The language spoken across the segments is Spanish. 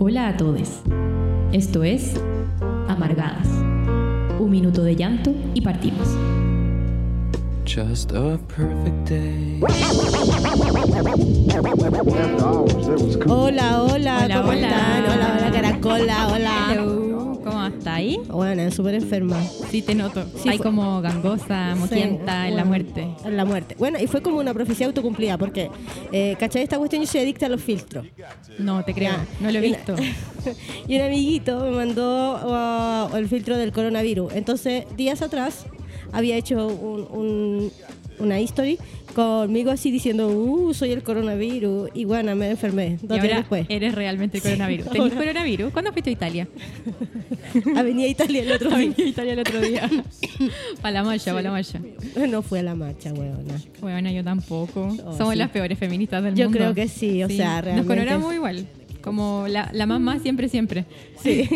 Hola a todos. Esto es Amargadas. Un minuto de llanto y partimos. Just a perfect day. Hola, hola, Hola, ¿cómo hola. están? Hola, hola, caracola, hola. Hello, ¿Cómo está ahí? Bueno, súper enferma. Sí, te noto. Sí, Hay fue- como gangosa, moquienta Sí, en la muerte. En la muerte. Bueno, y fue como una profecía autocumplida, porque, eh, ¿cachai? Esta cuestión yo soy adicta a los filtros. No, te creo. Ya. No lo he visto. y un amiguito me mandó uh, el filtro del coronavirus. Entonces, días atrás, había hecho un- un- una history conmigo así diciendo, uh, soy el coronavirus. Y bueno, me enfermé Y dos días ahora después. eres realmente el coronavirus. ¿Tenís ahora. coronavirus? ¿Cuándo fuiste a Italia? Avenida Italia el otro día. Vení a Italia el otro día. para la malla, para la malla. No fue a la marcha, weona. Bueno, yo tampoco. Oh, Somos sí. las peores feministas del Yo mundo. creo que sí, o sea, Nos realmente coronamos igual. Como la, la más más siempre, siempre. Sí.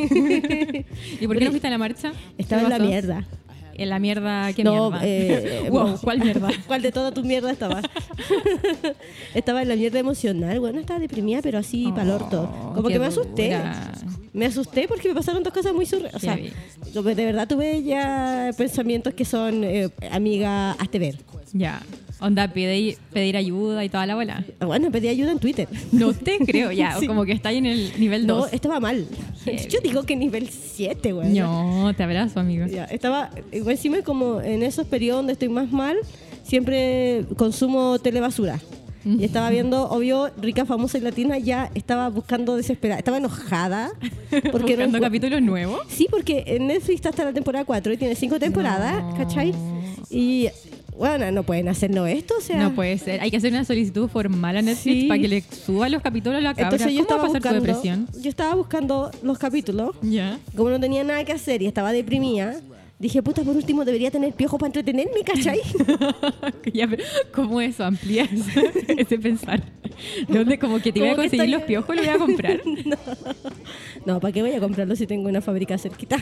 ¿Y por qué no fuiste a la marcha? Estaba ¿Qué en la mierda. En la mierda, ¿qué No, mierda? eh, wow. ¿cuál mierda? ¿Cuál de toda tu mierda estaba? estaba en la mierda emocional. Bueno, estaba deprimida, pero así Oh, pa'l orto. Como que me asusté. dura. Me asusté porque me pasaron dos cosas muy surreales. O sea, de verdad tuve ya pensamientos que son, eh, amiga, hazte ver. Ya. Onda, pedir, pedir ayuda y toda la bola. Bueno, pedí ayuda en Twitter. No te creo, ya. Sí. Como que está ahí en el nivel No, 2. estaba mal. Heavy. Yo digo que nivel 7, güey. No, te abrazo, amigo. Ya, estaba, igual encima como en esos periodos donde estoy más mal, siempre consumo telebasura. Y estaba viendo, obvio, rica, famosa y latina, ya estaba buscando desesperada. Estaba enojada. Porque no Buscando encu- capítulos nuevos. Sí, porque en Netflix está hasta la temporada 4 y tiene 5 temporadas, No. ¿cachai? Y, bueno, no pueden hacerlo esto, o sea... No puede ser. Hay que hacer una solicitud formal a Netflix Sí. para que le suba los capítulos a la cabra. Entonces yo ¿Cómo va estaba a pasar tu buscando, depresión? yo estaba buscando los capítulos Ya. como no tenía nada que hacer y estaba deprimida, dije, puta, por último debería tener piojo para entretenerme, ¿cachai? ¿cómo eso? Amplía ese, pensar. ¿De dónde? Como que te voy a conseguir los piojos, lo voy a comprar. No, ¿para qué voy a comprarlo si tengo una fábrica cerquita?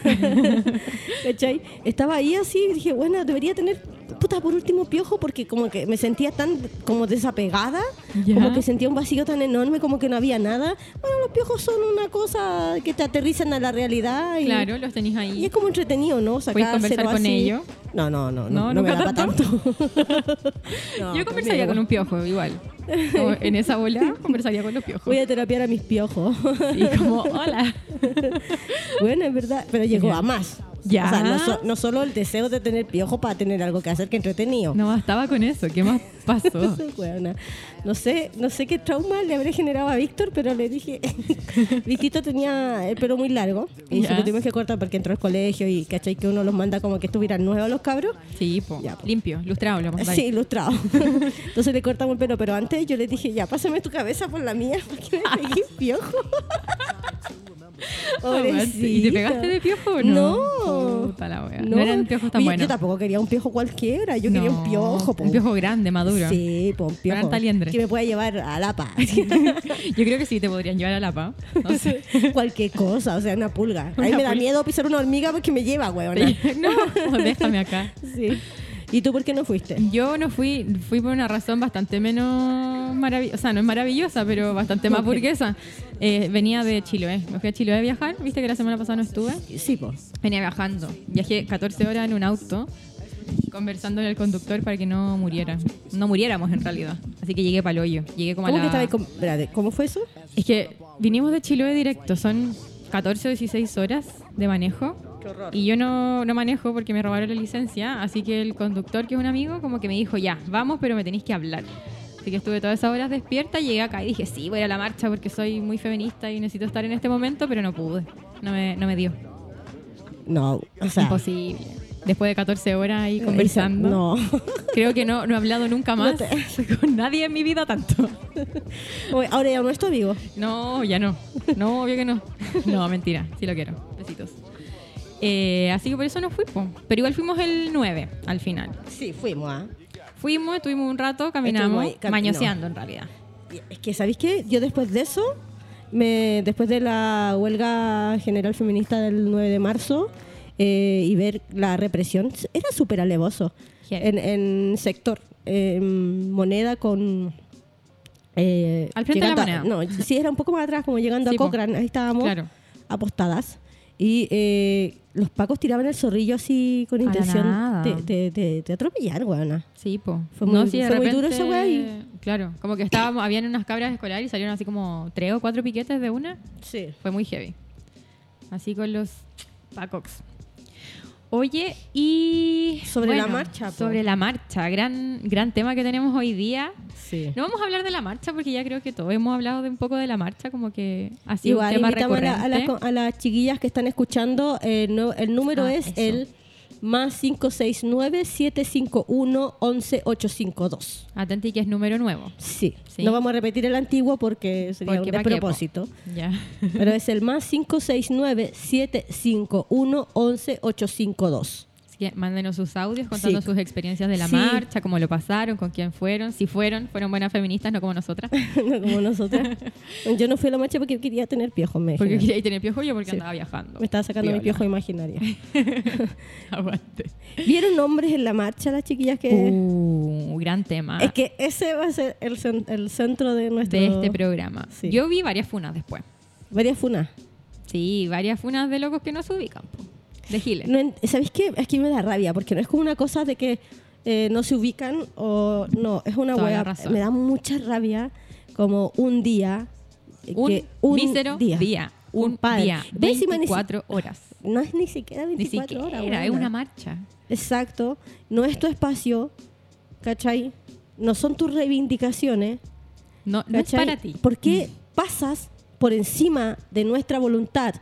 ¿Cachai? Estaba ahí así y dije, bueno, debería tener, puta, por último piojo, porque como que me sentía tan como desapegada, Ya. como que sentía un vacío tan enorme, como que no había nada. Bueno, los piojos son una cosa que te aterrizan a la realidad y, Claro, los tenéis y ahí. es como entretenido, ¿no? conversar Sacárselo con ellos? No, no, no, No, no, no, me da para tanto. No, Yo conversaría con un piojo, igual. Como en esa bola, conversaría con los piojos. Voy a terapiar a mis piojos. Y como, hola. Bueno, es verdad, pero llegó a más. Ya. O sea, no, so- no solo el deseo de tener piojo para tener algo que hacer que entretenido. No bastaba con eso. ¿Qué más pasó? No sé, no sé qué trauma le habré generado a Víctor, pero le dije, Victito tenía el pelo muy largo y Ya. se lo tuvimos que cortar porque entró al colegio y cachai que uno los manda como que estuvieran nuevos los cabros. Sí, po. Ya, po. limpio, lustrado, lo. Sí, ilustrado. Entonces le cortamos el pelo, pero antes yo le dije, ya, pásame tu cabeza por la mía, porque me pegué piojo. ¿Y te pegaste de piojo o no? No. Puta la wea. No, eran piojos tan Oye, buenos. Yo tampoco quería un piojo cualquiera, yo quería un piojo. po. Un piojo grande, maduro. Sí, po, un piojo. Que me pueda llevar a la paz. Yo creo que sí te podrían llevar a la pa. No sé. Cualquier cosa, o sea, una pulga. A mí me da miedo pisar una hormiga porque me lleva, weón. no, déjame acá. Sí. ¿Y tú por qué no fuiste? Yo no fui, fui por una razón bastante menos maravillosa, o sea, no es maravillosa, pero bastante más burguesa. Eh, venía de Chiloé, me fui a Chiloé a viajar, viste que la semana pasada no estuve. Sí, po. Venía viajando, viajé 14 horas en un auto, conversando con el conductor para que no muriera. No muriéramos en realidad. Así que llegué para el hoyo, llegué como a ¿Cómo la... que con... Espérate, ¿cómo fue eso? Es que vinimos de Chiloé directo, son 14 o 16 horas de manejo. Y yo no, no manejo porque me robaron la licencia, así que el conductor, que es un amigo, como que me dijo, ya, vamos, pero me tenéis que hablar. Así que estuve todas esas horas despierta, llegué acá y dije, sí, voy a la marcha porque soy muy feminista y necesito estar en este momento, pero no pude. No me, no me dio. No, o sea... Imposible. Después de 14 horas ahí conversando. No. Creo que no, no he hablado nunca No más te- con nadie en mi vida tanto. Ahora ya no estoy vivo. No, ya no. No, obvio que no. No, mentira. Sí lo quiero. Besitos. Eh, así que por eso no fui, po. pero igual fuimos el 9 al final. Sí, fuimos, ¿ah? Fuimos, estuvimos un rato, caminamos, ahí, cam- mañoseando en realidad. Es que, ¿sabéis qué? Yo después de eso, me, después de la huelga general feminista del 9 de marzo eh, y ver la represión, era súper alevoso. Heavy. En, en sector, moneda con eh, Al frente de la a- moneda. no, sí, era un poco más atrás, como llegando Sí, a. Cochrane, ahí estábamos Claro. apostadas. Y eh, los pacos tiraban el zorrillo así con intención de, de, de- de atropellar, weona. Sí, po. Fue muy- sí, duro ese ahí. Claro, como que estábamos, habían unas cabras escolares y salieron así como tres o cuatro piquetes de una. Sí. Fue muy heavy. Así con los Pacox. Oye, y... Sobre la marcha, po. Sobre la marcha, gran, gran tema que tenemos hoy día. Sí. No vamos a hablar de la marcha porque ya creo que todos hemos hablado de un poco de la marcha, como que ha sido Igual, un tema invitamos a, la- a las- a las chiquillas que están escuchando. eh, no- el número Ah, es eso. el más 569-751-11852. Atenti que es número nuevo. Sí. Sí. No vamos a repetir el antiguo porque sería Porque un despropósito. Ya. Pero es el más 569-751-11852. Mándenos sus audios contando Sí. sus experiencias de la Sí. marcha, cómo lo pasaron, con quién fueron, si fueron, fueron buenas feministas, no como nosotras. no como nosotras. Yo no fui a la marcha porque quería tener piojos. Me, Porque dijeron. quería tener piojo yo porque Sí. andaba viajando. me estaba sacando mi piojo imaginario. Aguante. ¿Vieron hombres en la marcha las chiquillas que...? Uh, gran tema Es que ese va a ser el, el centro de nuestro... de este programa. Yo vi varias funas después. Varias funas. Sí, varias funas de locos que no se ubican, po. De Giles. No ¿Sabéis qué? Es que me da rabia, porque no es como una cosa de que eh, no se ubican o... No, es una Toda hueá. Me da mucha rabia como un día... eh, un, que mísero día. Un día. Encima ni si- 24 horas. No es ni siquiera Ni 24 siquiera, horas. es weona. una marcha. Exacto. No es tu espacio, ¿cachai? No son tus reivindicaciones. No, no es para ti. ¿Por qué pasas por encima de nuestra voluntad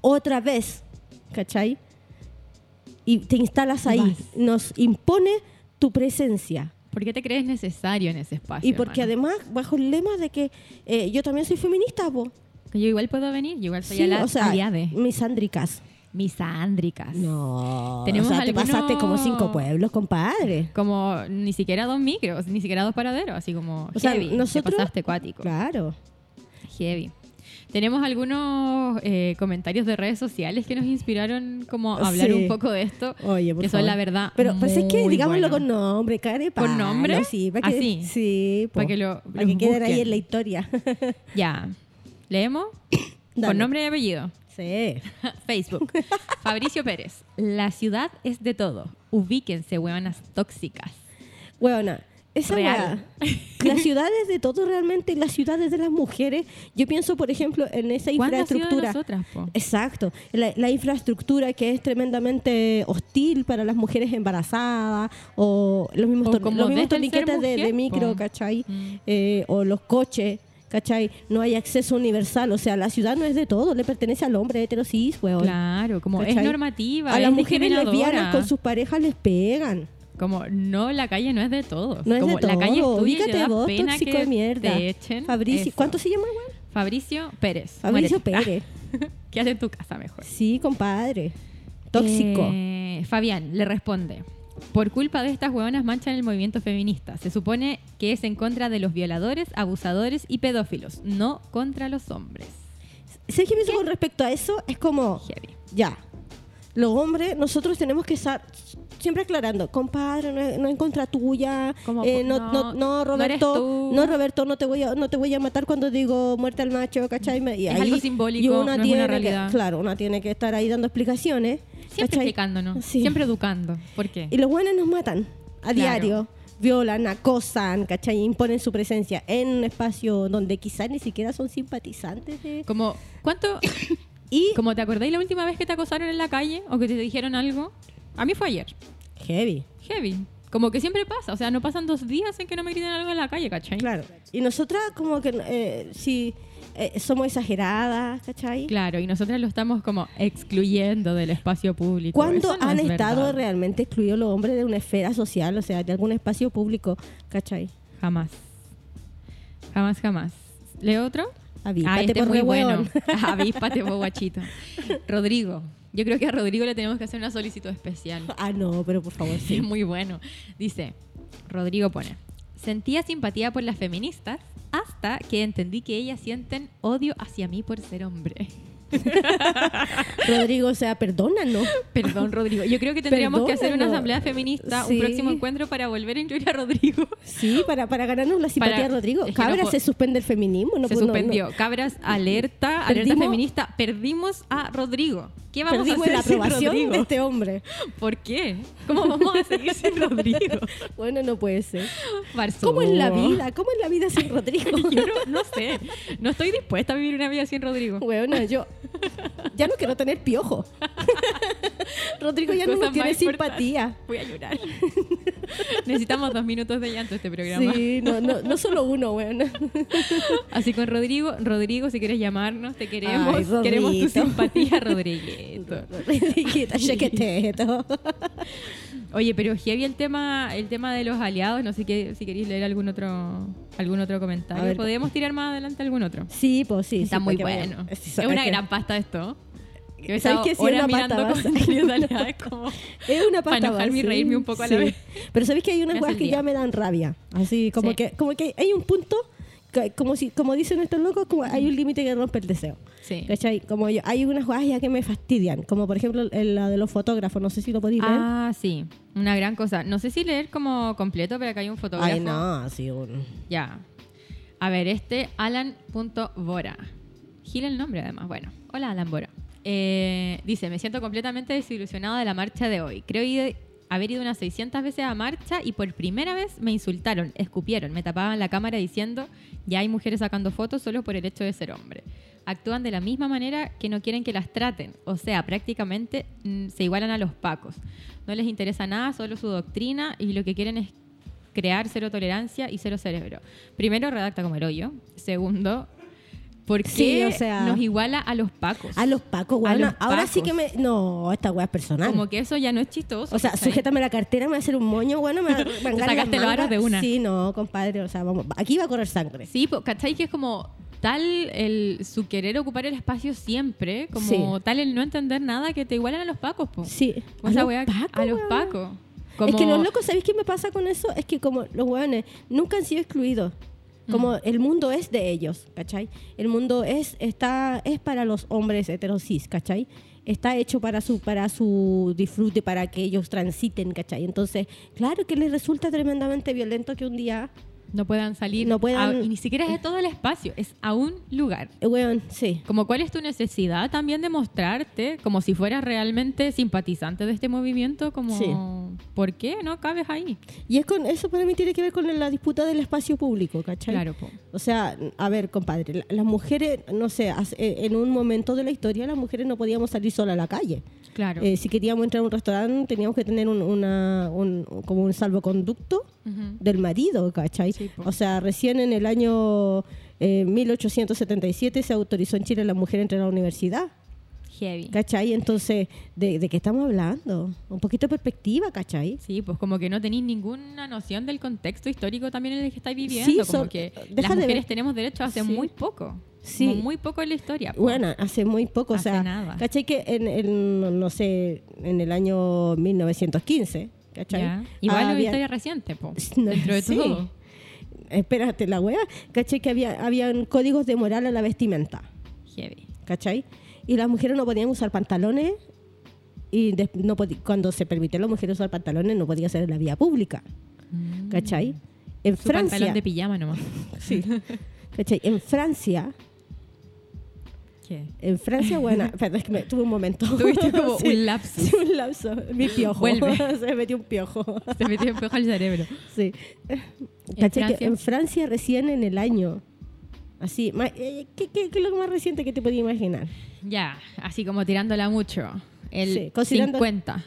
otra vez, ¿cachai? Y te instalas ahí. Vas. Nos impone tu presencia. ¿Por qué te crees necesario en ese espacio? Y porque hermano? además, bajo el lema de que eh, yo también soy feminista. Que yo igual puedo venir, yo igual soy Sí, a la o sea, aliade. misándricas. Misándricas. No. Tenemos o sea, te algunos- pasaste como cinco pueblos, compadre. Como ni siquiera dos micros, ni siquiera dos paraderos, así como O sea, heavy. te nosotros- pasaste cuático. Claro. Heavy. Tenemos algunos eh, comentarios de redes sociales que nos inspiraron como a hablar Sí. un poco de esto. Oye, por que son la verdad. Pero, pero es que digámoslo con nombre, care ¿Con nombre? Sí, para que, Así. Sí. Para que lo- Para que queden ahí en la historia. Ya. ¿Leemos? Dale. Con nombre y apellido. sí. Facebook. Fabricio Pérez. La ciudad es de todo. Ubíquense, huevanas tóxicas. Bueno, esa Real. Las ciudades de todo realmente, las ciudades de las mujeres. Yo pienso, por ejemplo, en esa ¿Cuándo ha sido de infraestructura. nosotras? Exacto, la, la infraestructura que es tremendamente hostil para las mujeres embarazadas o los mismos, O como los mismos torniquetes de, micro, po. ¿cachai? Mm. Eh, o los coches, ¿cachai? No hay acceso universal, o sea, la ciudad no es de todo, le pertenece al hombre hetero cis, weón. Claro, como es normativa. A es las mujeres lesbianas con sus parejas les pegan. Como, no, la calle no es de todos. No es como, de La calle es tuya y te Ubícate da vos, pena que de mierda. te echen. Fabricio, Eso. ¿cuánto se llama, weón? Fabricio Pérez. Fabricio Muérete. Pérez. Quédate en tu casa mejor. Sí, compadre. Tóxico. Eh, Fabián le responde. Por culpa de estas huevonas manchan el movimiento feminista. Se supone que es en contra de los violadores, abusadores y pedófilos, no contra los hombres. ¿Sabes qué pienso con respecto a eso? Es como, Heavy. ya, los hombres, nosotros tenemos que estar siempre aclarando, compadre, no, es- no en contra tuya, Como, eh, no, no, no, no, no eres Roberto, tú. no, Roberto, no te voy a, no te voy a matar cuando digo muerte al macho, ¿cachai? Me- Y Es algo simbólico, y no es una que- realidad. claro, una tiene que estar ahí dando explicaciones, Siempre ¿cachai? explicándonos, Sí. siempre educando. ¿Por qué? Y los buenos nos matan a Claro. diario. Violan, acosan, ¿cachai? Imponen su presencia en un espacio donde quizás ni siquiera son simpatizantes de... Como, ¿cuánto? Y Como te acordáis la última vez que te acosaron en la calle o que te dijeron algo? A mí fue ayer. Heavy. Heavy. Como que siempre pasa. O sea, no pasan dos días en que no me griten algo en la calle, ¿cachai? Claro. Y nosotras como que eh, sí eh, somos exageradas, ¿cachai? Claro, y nosotras lo estamos como excluyendo del espacio público. ¿Cuándo no han es estado verdad. realmente excluidos los hombres de una esfera social, o sea, de algún espacio público, ¿cachai? Jamás. Jamás, jamás. ¿Leo otro? Avíspate Ah, este por es muy bueno. Avíspate, guachito. Rodrigo. Yo creo que a Rodrigo le tenemos que hacer una solicitud especial. Ah, no, pero por favor, Sí, sí. muy bueno. Dice, Rodrigo pone, sentía simpatía por las feministas hasta que entendí que ellas sienten odio hacia mí por ser hombre. Rodrigo, o sea, perdónanos. Perdón, Rodrigo. Yo creo que tendríamos que hacer una asamblea feminista, Sí. un próximo encuentro para volver a incluir a Rodrigo. Sí, para, para ganarnos la simpatía Para- de Rodrigo. es que Cabra, no puedo- se suspende el feminismo. No, Se no, no. suspendió. Cabras, alerta, alerta Perdimos- feminista. Perdimos a Rodrigo. ¿Qué vamos Perdimos a hacer la sin aprobación Rodrigo? de este hombre. ¿Por qué? ¿Cómo vamos a seguir sin Rodrigo? Bueno, no puede ser. Barzú. ¿Cómo es la vida? ¿Cómo es la vida sin Rodrigo? Yo no, no sé. No estoy dispuesta a vivir una vida sin Rodrigo. Bueno, yo ya no quiero tener piojo. Rodrigo ya no nos tiene simpatía. Voy a llorar. Necesitamos dos minutos de llanto este programa. Sí, no, no, no solo uno, bueno. Así con Rodrigo, Rodrigo, si quieres llamarnos, te queremos. Ay, queremos tu simpatía, Rodriguito. Rodriguito, chequeteto. Oye, pero heavy el tema, el tema de los aliados. No sé qué, si queréis leer algún otro, algún otro comentario. Ver. Podemos tirar más adelante algún otro. Sí, pues sí. Está sí, muy para que bueno. Es es una que- gran pasta esto. Yo he ¿Sabes qué? Sí, es una pasta base. es como... Es una Para pasta enojarme y reírme un poco a la vez. Pero sabéis que hay unas cosas que ya me dan rabia. Así como Sí. que como que hay un punto que- como si como dicen estos locos, como hay un límite que rompe el deseo. Sí. ¿Cachai? Como yo, hay unas cosas ya que me fastidian, como por ejemplo la de los fotógrafos, no sé si lo podéis leer. Ah, sí. Una gran cosa. No sé si leer como completo, pero acá hay un fotógrafo. Ay, no, sí, un- Ya. A ver, este Alan.bora. Gira el nombre además. Bueno, hola Alan Bora. Eh, dice, me siento completamente desilusionado de la marcha de hoy. Creo haber ido unas 600 veces a marcha y por primera vez me insultaron, escupieron, me tapaban la cámara diciendo, ya hay mujeres sacando fotos solo por el hecho de ser hombre. Actúan de la misma manera que no quieren que las traten, o sea, prácticamente mm, se igualan a los pacos. No les interesa nada, solo su doctrina y lo que quieren es crear cero tolerancia y cero cerebro. Primero, redacta como el hoyo. Segundo, ¿por qué Sí, o sea- nos iguala a los pacos? A los pacos, A weona. los Ahora sí pacos. que me. No, esta weá es personal. Como que eso ya no es chistoso. o sea, ¿cachai? sujétame la cartera, me va a hacer un moño, bueno, me a sacaste los aros de una. Sí, no, compadre, o sea, vamos, aquí va a correr sangre. Sí, ¿cachai? Que es como tal el, su querer ocupar el espacio siempre, como Sí. tal el no entender nada que te igualan a los pacos, po. Sí. Como esa los weá- pacos, a los pacos. Es Como- que los locos, ¿sabéis qué me pasa con eso? Es que como los hueones nunca han sido excluidos. Como el mundo es de ellos, ¿cachai? El mundo es, está, es para los hombres heterosis, ¿cachai? Está hecho para su, para su disfrute, para que ellos transiten, ¿cachai? Entonces, claro que les resulta tremendamente violento que un día, no puedan salir. No puedan- a- y ni siquiera es de todo el espacio, es a un lugar. eh, weón, sí. Como cuál es tu necesidad también de mostrarte como si fueras realmente simpatizante de este movimiento, como Sí. ¿Por qué no cabes ahí? Y es con eso para mí tiene que ver con la disputa del espacio público, ¿cachai? Claro, po. O sea, a ver, compadre, la- las mujeres, no sé, eh, en un momento de la historia las mujeres no podíamos salir sola a la calle. Claro. Eh, si queríamos entrar a un restaurante teníamos que tener un, una, un- como un salvoconducto del marido, ¿cachai? Sí, o sea, recién en el año eh, 1877 se autorizó en Chile a la mujer a entrar a la universidad, Heavy. ¿cachai? Entonces, ¿de, de qué estamos hablando? Un poquito de perspectiva, ¿cachai? Sí, pues como que no tenéis ninguna noción del contexto histórico también en el que estáis viviendo. Sí, como so- que deja las mujeres tenemos derecho hace Sí. muy poco. Sí. Como muy poco en la historia. po. Bueno, hace muy poco, Hace o sea, nada. ¿cachai? Que en, en, no sé, en el año 1915, ¿cachai? Igual Había- historia reciente, po. No, dentro de sí. todo. Espérate, la wea, ¿cachai? Que había, habían códigos de moral a la vestimenta, Heavy. ¿cachai? Y las mujeres no podían usar pantalones y no cuando se permitió a las mujeres usar pantalones no podía ser en la vía pública, ¿cachai? En Mm. Su pantalón Francia, de pijama nomás. sí, ¿cachai? En Francia, ¿Qué? en Francia, bueno, perdón, es que me, tuve un momento. Tuviste como Sí, un lapsus. Sí, un lapso. Mi piojo. Vuelve. Se me metió un piojo. Se metió un pejo al cerebro. Sí. ¿Cachai? Francia? Que en Francia recién en el año. Así, eh, ¿qué, qué, qué es lo más reciente que te podías imaginar? Ya, así como tirándola mucho. El Sí, considerando- 50.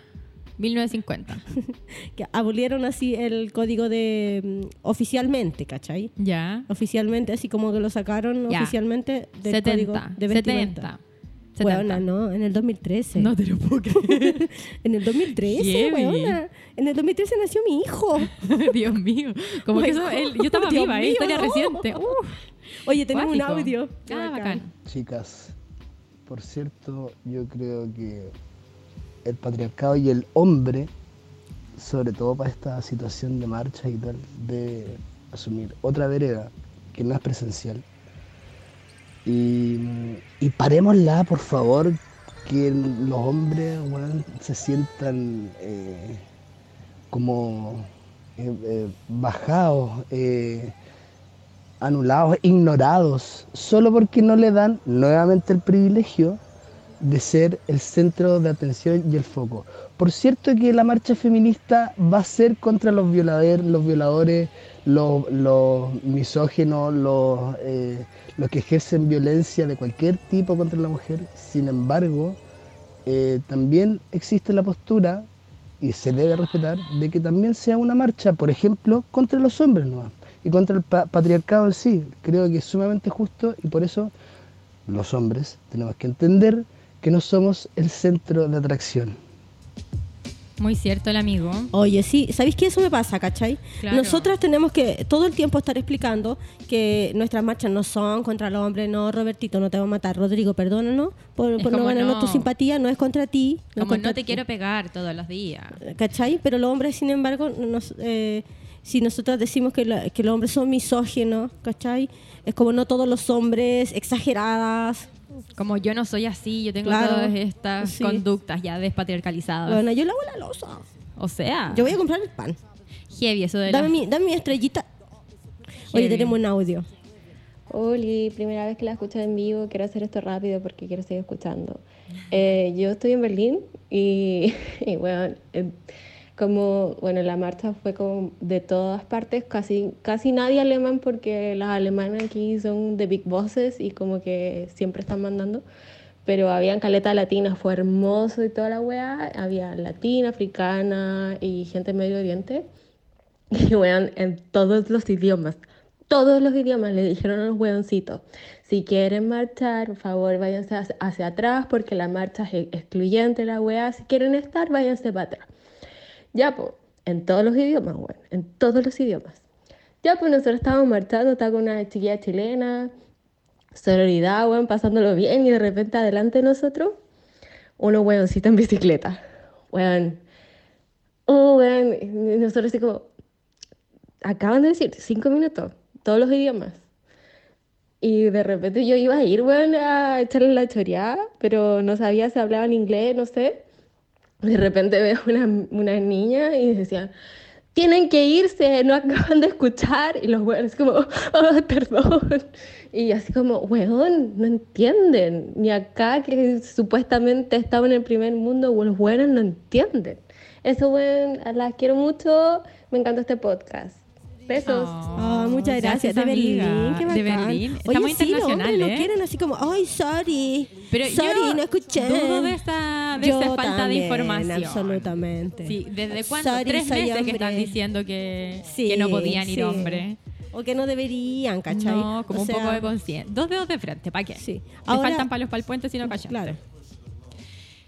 1950. Que abolieron así el código de. mm, oficialmente, ¿cachai? Ya. Oficialmente, así como que lo sacaron Ya. oficialmente del 70. código de vestimenta. 70. Weona, no, en el 2013. No te lo puedo creer. En el 2013, Heavy. weona. En el 2013 nació mi hijo. Dios mío. Como que eso, él- yo estaba Dios viva, ¿eh? historia no. reciente. Uf, Oye, tenemos un audio. Qué Ah, bacán. Chicas, por cierto, yo creo que el patriarcado y el hombre, sobre todo para esta situación de marcha y tal, debe asumir otra vereda que no es presencial Y, y parémosla, por favor, que los hombres se sientan eh, como eh, eh, bajados, anulados, ignorados, solo porque no le dan nuevamente el privilegio de ser el centro de atención y el foco. Por cierto que la marcha feminista va a ser contra los violadores, los violadores, los, los misógenos, los, eh, los que ejercen violencia de cualquier tipo contra la mujer. Sin embargo, eh, también existe la postura, y se debe respetar, de que también sea una marcha, por ejemplo, contra los hombres ¿no? y contra el pa- patriarcado en sí. Creo que es sumamente justo y por eso los hombres tenemos que entender que no somos el centro de atracción. Muy cierto el amigo. Oye, sí, ¿sabéis que eso me pasa, cachai? Claro. Nosotras tenemos que todo el tiempo estar explicando que nuestras marchas no son contra los hombres, no, Robertito, no te va a matar. Rodrigo, perdónanos por, por no ganarnos no. tu simpatía, no es contra ti. Como contra no te ti. quiero pegar todos los días. ¿Cachai? Pero los hombres, sin embargo, nos, eh, si nosotros decimos que, la- que los hombres son misógenos, ¿cachai? Es como no todos los hombres, exageradas. Como yo no soy así, yo tengo Claro. todas estas Sí. conductas ya despatriarcalizadas. Bueno, yo lavo la losa. O sea, Yo voy a comprar el pan. heavy eso de Dame la- mi, dame mi estrellita. Oye, Heavy. tenemos un audio. Oli, primera vez que la escucho en vivo, quiero hacer esto rápido porque quiero seguir escuchando. Eh, yo estoy en Berlín y, y bueno, eh, como, bueno, la marcha fue como de todas partes, casi, casi nadie alemán porque las alemanas aquí son de big bosses y como que siempre están mandando. Pero habían caleta latina, fue hermoso y toda la weá. Había latina, africana y gente Medio Oriente. Y weón, en todos los idiomas, todos los idiomas le dijeron a los weoncitos, si quieren marchar, por favor váyanse hacia, hacia atrás porque la marcha es excluyente, la weá, si quieren estar, váyanse para atrás. Ya, pues, en todos los idiomas, weón, en todos los idiomas. Ya, pues nosotros estábamos marchando, estaba con una chiquilla chilena, sororidad, weón, pasándolo bien y de repente adelante de nosotros, unos weoncitos en bicicleta, weón. Oh, weón, nosotros así como, acaban de decir cinco minutos, todos los idiomas. Y de repente yo iba a ir, weón, a echarle la choreada, pero no sabía si hablaban inglés, no sé. De repente veo una, una niña y decían, tienen que irse, no acaban de escuchar. Y los weones como, oh, perdón. Y así como, weón, no entienden. Ni acá que supuestamente estaba en el primer mundo, los weones no entienden. Eso, weón, las quiero mucho. Me encanta este podcast. Besos. Ah, muchas gracias. De. Berlín, qué De. Berlín. Está Oye, muy sí, los hombres lo ¿eh? quieren así como, ay, sorry. Pero sorry, yo no escuché. dudo de esta, de Yo esta falta también, de información. absolutamente. Sí, ¿desde cuándo? Sorry, Tres meses que hombre. están diciendo que, Sí, que no podían ir sí. hombres. O que no deberían, ¿cachai? No, como O un sea, poco de conciencia. Dos dedos de frente, ¿para qué? Sí. Ahora- faltan palos para el puente si no callan. Claro.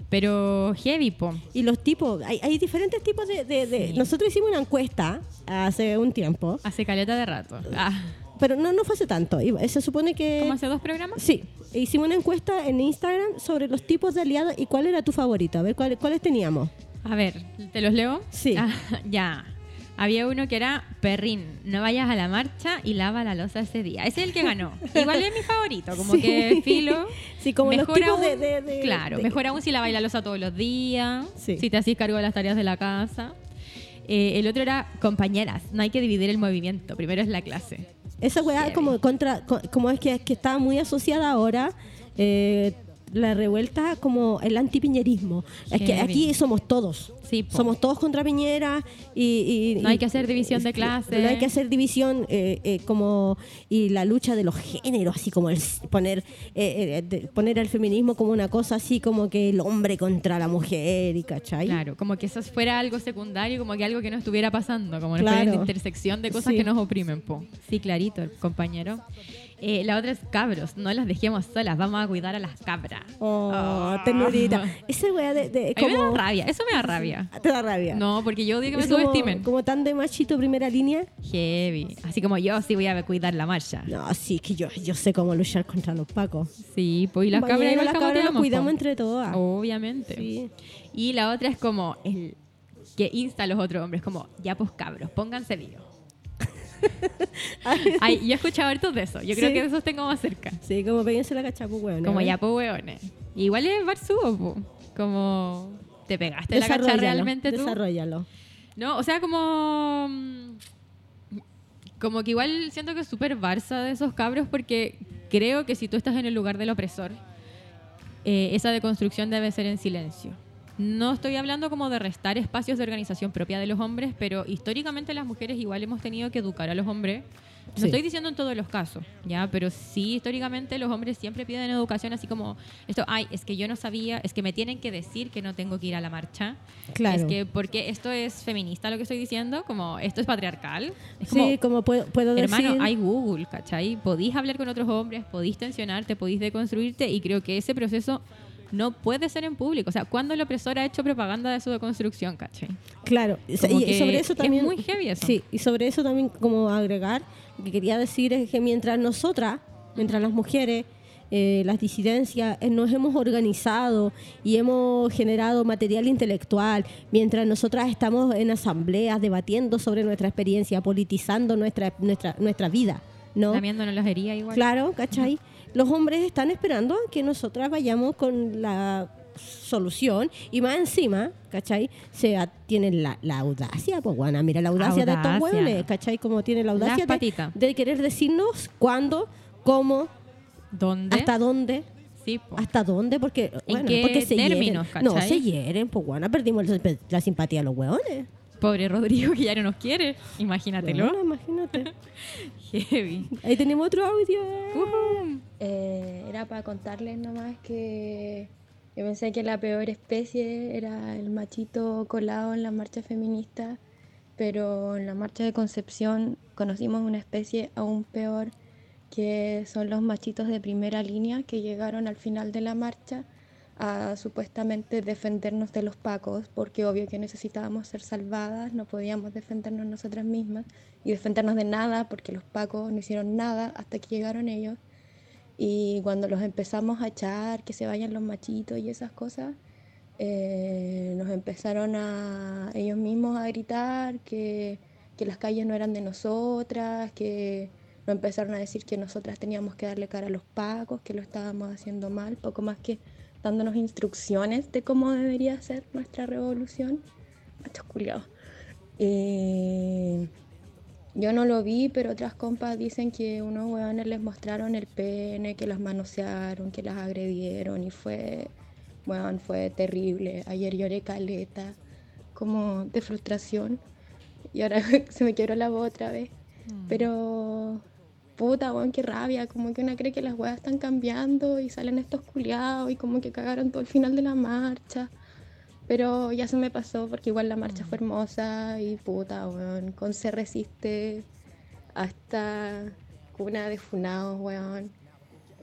Pero heavy, po. Y los tipos, hay, hay diferentes tipos de... de- de- Sí. Nosotros hicimos una encuesta hace un tiempo, Hace caleta de rato. Ah, pero no, no fue hace tanto. Se supone que... ¿Cómo hace dos programas? Sí, hicimos una encuesta en Instagram sobre los tipos de aliados y cuál era tu favorito. A ver, ¿cuál- ¿cuáles teníamos? A ver, ¿te los leo? Sí. Ah, ya. Había uno que era perrín, no vayas a la marcha y lava la losa ese día. Ese es el que ganó. Igual es mi favorito, como Sí. que filo. Sí, como los Mejor tipos de- aún- de- de- Claro, de- mejor aún si la la losa todos los días, Sí. si te haces cargo de las tareas de la casa. Eh, el otro era compañeras, no hay que dividir el movimiento, primero es la clase. Esa weá como contra, co- como es que, que está muy asociada ahora, eh, la revuelta como el antipiñerismo. Es que aquí somos todos. Sí. Somos todos contra Piñera y, y- No hay que hacer división de clase. No hay que hacer división eh, eh, como y la lucha de los géneros, así como el poner eh, poner al feminismo como una cosa así como que el hombre contra la mujer y cachai. Claro, como que eso fuera algo secundario, como que algo que no estuviera pasando, como Claro. una intersección de cosas Sí. que nos oprimen, po. Sí, clarito, compañero. Eh, la otra es cabros, no las dejemos solas, vamos a cuidar a las cabras. Oh, Ah. ternurita. Esa weá de, de A mí me da rabia, eso me da rabia. te da rabia. No, porque yo odio que me como, subestimen. como tan de machito primera línea. Heavy. Así como yo sí voy a cuidar la marcha. No, sí, es que yo, yo sé cómo luchar contra los pacos. Sí, pues y las cabras Compañero, igual las cabras nos cuidamos entre todas. Obviamente. Sí. Y la otra es como el que insta a los otros hombres, como ya pues cabros, pónganse vivos. Ay, yo he escuchado hartos de eso. Yo creo Sí. que de esos tengo más cerca. Sí, como péguense la cachapo, weón. Como ya, pues, weones. Igual es Barsuo, po. Como te pegaste la cacha realmente tú. Desarrollalo. No, o sea, como. mm, Como que igual siento que es súper Barça de esos cabros porque creo que si tú estás en el lugar del opresor, eh, esa deconstrucción debe ser en silencio. No estoy hablando como de restar espacios de organización propia de los hombres, pero históricamente las mujeres igual hemos tenido que educar a los hombres. No Sí. estoy diciendo en todos los casos, ¿ya? Pero sí, históricamente los hombres siempre piden educación así como esto, ay, es que yo no sabía, es que me tienen que decir que no tengo que ir a la marcha. Claro. Es que porque esto es feminista lo que estoy diciendo, como esto es patriarcal. Es como, Sí, como puedo, puedo hermano, decir... hay Google, ¿cachai? Podís hablar con otros hombres, podís tensionarte, podís deconstruirte y creo que ese proceso no puede ser en público. O sea, cuando el opresor ha hecho propaganda de su deconstrucción, ¿cachai? Claro, y, Como y que sobre eso es también... muy heavy eso. Sí, y sobre eso también como agregar, lo que quería decir es que mientras nosotras, mientras las mujeres, eh, las disidencias, eh, nos hemos organizado y hemos generado material intelectual, mientras nosotras estamos en asambleas debatiendo sobre nuestra experiencia, politizando nuestra, nuestra, nuestra vida, ¿no? Lamiéndonos las heridas igual. Claro, ¿cachai? Los hombres están esperando a que nosotras vayamos con la solución y más encima, ¿cachai? Se tienen la, la audacia, pues bueno, mira la audacia, de estos hueones, ¿cachai? Como tienen la audacia de, querer decirnos cuándo, cómo, ¿Dónde? hasta dónde. Sí. ¿Hasta dónde? Porque, bueno, qué porque se términos, hieren. No, se hieren, pues bueno, perdimos la simpatía de los hueones. Pobre Rodrigo que ya no nos quiere. Imagínatelo. Bueno, imagínate. Heavy. Ahí tenemos otro audio. Ujú. Eh, era para contarles nomás que yo pensé que la peor especie era el machito colado en la marcha feminista, pero en la marcha de Concepción conocimos una especie aún peor, que son los machitos de primera línea que llegaron al final de la marcha a supuestamente defendernos de los pacos, porque obvio que necesitábamos ser salvadas, no podíamos defendernos nosotras mismas y defendernos de nada, porque los pacos no hicieron nada hasta que llegaron ellos. Y cuando los empezamos a echar, que se vayan los machitos y esas cosas, eh, nos empezaron a ellos mismos a gritar que, que las calles no eran de nosotras, que nos empezaron a decir que nosotras teníamos que darle cara a los pacos, que lo estábamos haciendo mal, poco más que dándonos instrucciones de cómo debería ser nuestra revolución. Machos culiados. Eh, yo no lo vi, pero otras compas dicen que unos hueones les mostraron el pene, que las manosearon, que las agredieron y fue, weón, fue terrible. Ayer lloré caleta, como de frustración y ahora se me quebró la voz otra vez. Pero, puta, weón, qué rabia, como que una cree que las huevas están cambiando y salen estos culiados y como que cagaron todo el final de la marcha. Pero ya se me pasó porque igual la marcha fue hermosa y puta, weón. Con se resiste hasta cuna de funados, weón.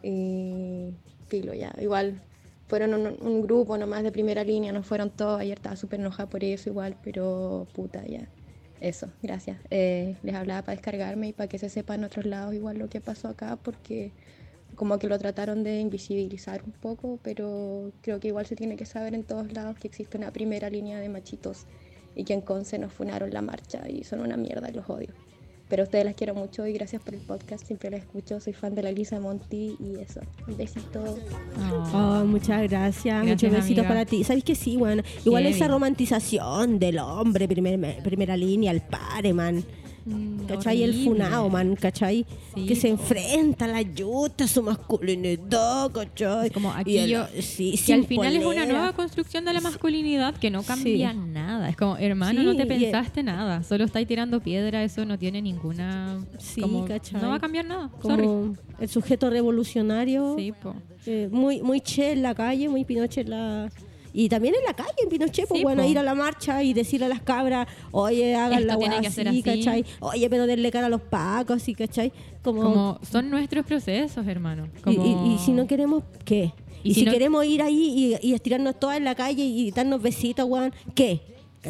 Y filo ya. Igual fueron un, un grupo nomás de primera línea, no fueron todos. Ayer estaba súper enojada por eso igual, pero puta ya. Eso, gracias. Eh, les hablaba para descargarme y para que se sepa en otros lados igual lo que pasó acá porque como que lo trataron de invisibilizar un poco, pero creo que igual se tiene que saber en todos lados que existe una primera línea de machitos y que en Conce nos funaron la marcha y son una mierda los odio. Pero a ustedes las quiero mucho y gracias por el podcast, siempre las escucho, soy fan de la Lisa Monti y eso. Un besito. Oh, muchas gracias, muchos besitos amiga. para ti. ¿Sabes que sí, bueno? Igual esa romantización del hombre, primer- primera línea, el pare, man. Mm, ¿Cachai? El funao, man, ¿cachai? Sí, que se enfrenta a la yuta, a su masculinidad, ¿cachai? Como aquí Y el- yo- sí, Que al final es una nueva construcción de la masculinidad que no cambia Sí. nada. Es como, hermano, no te pensaste nada. Solo estáis tirando piedra, eso no tiene ninguna. Sí, como, ¿cachai? No va a cambiar nada. Sorry. Como el sujeto revolucionario, Sí, po. eh, muy, muy che en la calle, muy Pinochet en la... Y también en la calle, en Pinochet, pues Sí, bueno, po. ir a la marcha y decirle a las cabras, oye, hagan la tiene que ser así. ¿cachai? Oye, pero denle cara a los pacos, así, ¿cachai? Como, Como son nuestros procesos, hermano. y, Como... y- y si no queremos, ¿qué? Y Y, si si, no- queremos ir ahí y, y estirarnos todas en la calle y darnos besitos, weón, ¿qué?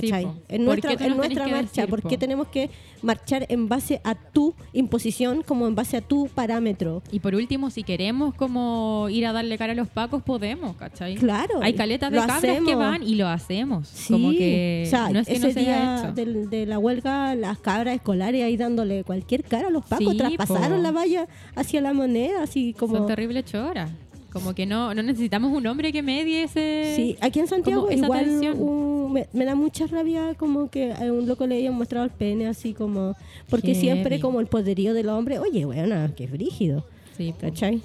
¿Cachai? po. en ¿Por nuestra, en nuestra marcha, decir, ¿por po? tenemos que marchar en base a tu imposición como en base a tu parámetro? Y por último, si queremos como ir a darle cara a los pacos, podemos, ¿cachai? Claro, Hay caletas de lo cabras que van y lo hacemos. Sí, como que o sea, no es que ese no sea día hecho. del- de la huelga, las cabras escolares ahí dándole cualquier cara a los pacos, Sí, traspasaron po. la valla hacia la moneda, así como... Son terribles choras. Como que no, no necesitamos un hombre que medie ese... Sí, aquí en Santiago igual un- me, me da mucha rabia como que a un loco le hayan mostrado el pene así como... Porque Heavy. siempre como el poderío del hombre, oye, bueno, que brígido, Sí. ¿cachai?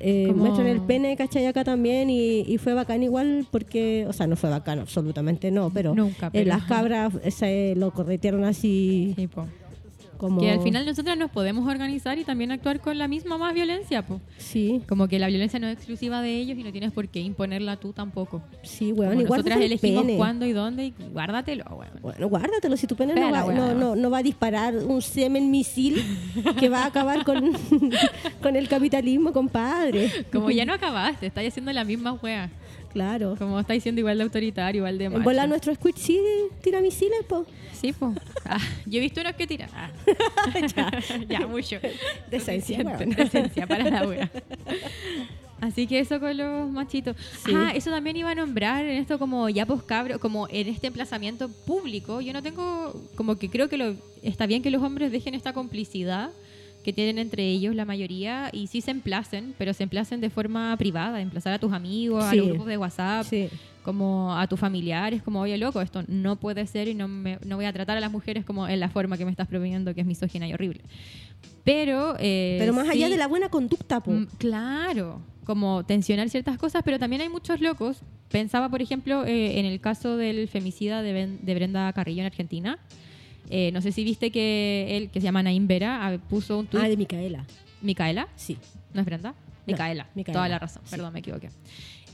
Eh, Muestran el pene, ¿cachai? Acá también y, y fue bacán igual porque, o sea, no fue bacán, absolutamente no, pero, Nunca, eh, las cabras se lo corretearon así Sí, po. Como... Que al final nosotras nos podemos organizar y también actuar con la misma más violencia, po. Sí, Como que la violencia no es exclusiva de ellos y no tienes por qué imponerla tú tampoco. sí, Como weón, y nosotras elegimos pene. cuándo y dónde y guárdatelo, weón. Bueno, guárdatelo, si tu pene no va, no, weón. no, no va a disparar un semen misil que va a acabar con, con el capitalismo, compadre. Como ya no acabaste, estáis haciendo la misma wea. Claro. Como estáis siendo igual de autoritario, igual de macho. volar nuestro Squid sí tira misiles, po. Sí, po. Ah, yo he visto unos que tiran. Ah. ya. mucho. Decencia, weón. decencia para la wea. Así que eso con los machitos. Sí. Ah, eso también iba a nombrar en esto como ya pues cabro, como en este emplazamiento público. Yo no tengo, como que creo que lo, está bien que los hombres dejen esta complicidad que tienen entre ellos la mayoría y sí se emplacen, pero se emplacen de forma privada, emplazar a tus amigos, a Sí. los grupos de WhatsApp, Sí. como a tus familiares, como, oye, loco, esto no puede ser y no, me- no voy a tratar a las mujeres como en la forma que me estás proponiendo, que es misógina y horrible. Pero... eh, Pero más allá sí- de la buena conducta, po. Mm, Claro, como tensionar ciertas cosas, pero también hay muchos locos. Pensaba, por ejemplo, eh, en el caso del femicida de, Ben- de Brenda Carrillo en Argentina. Eh, no sé si viste que él, que se llama Naim Vera, ah, puso un tuit. Ah, de Micaela. Micaela, Sí. ¿no es Brenda? Micaela, Micaela, toda la razón, sí. perdón, me equivoqué.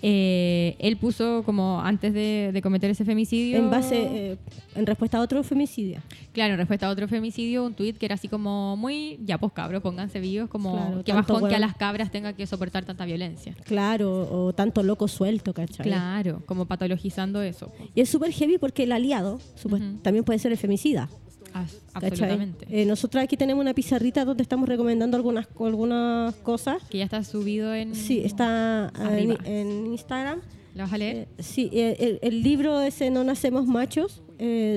Eh, él puso como antes de, de cometer ese femicidio. En base, eh, en respuesta a otro femicidio. Claro, en respuesta a otro femicidio, un tuit que era así como muy, ya pues cabros, pónganse vivos, como Claro, que bajón que a las cabras tengan que soportar tanta violencia. Claro, o tanto loco suelto, ¿cachai? Claro, como patologizando eso. Y es súper heavy porque el aliado también puede ser el femicida. As- ¿cachai? absolutamente. Eh, nosotros aquí tenemos una pizarrita donde estamos recomendando algunas, algunas cosas. que ya está subido en... Sí, está eh, en, Instagram. ¿La vas a leer? Eh, sí, el, el libro ese No Nacemos Machos,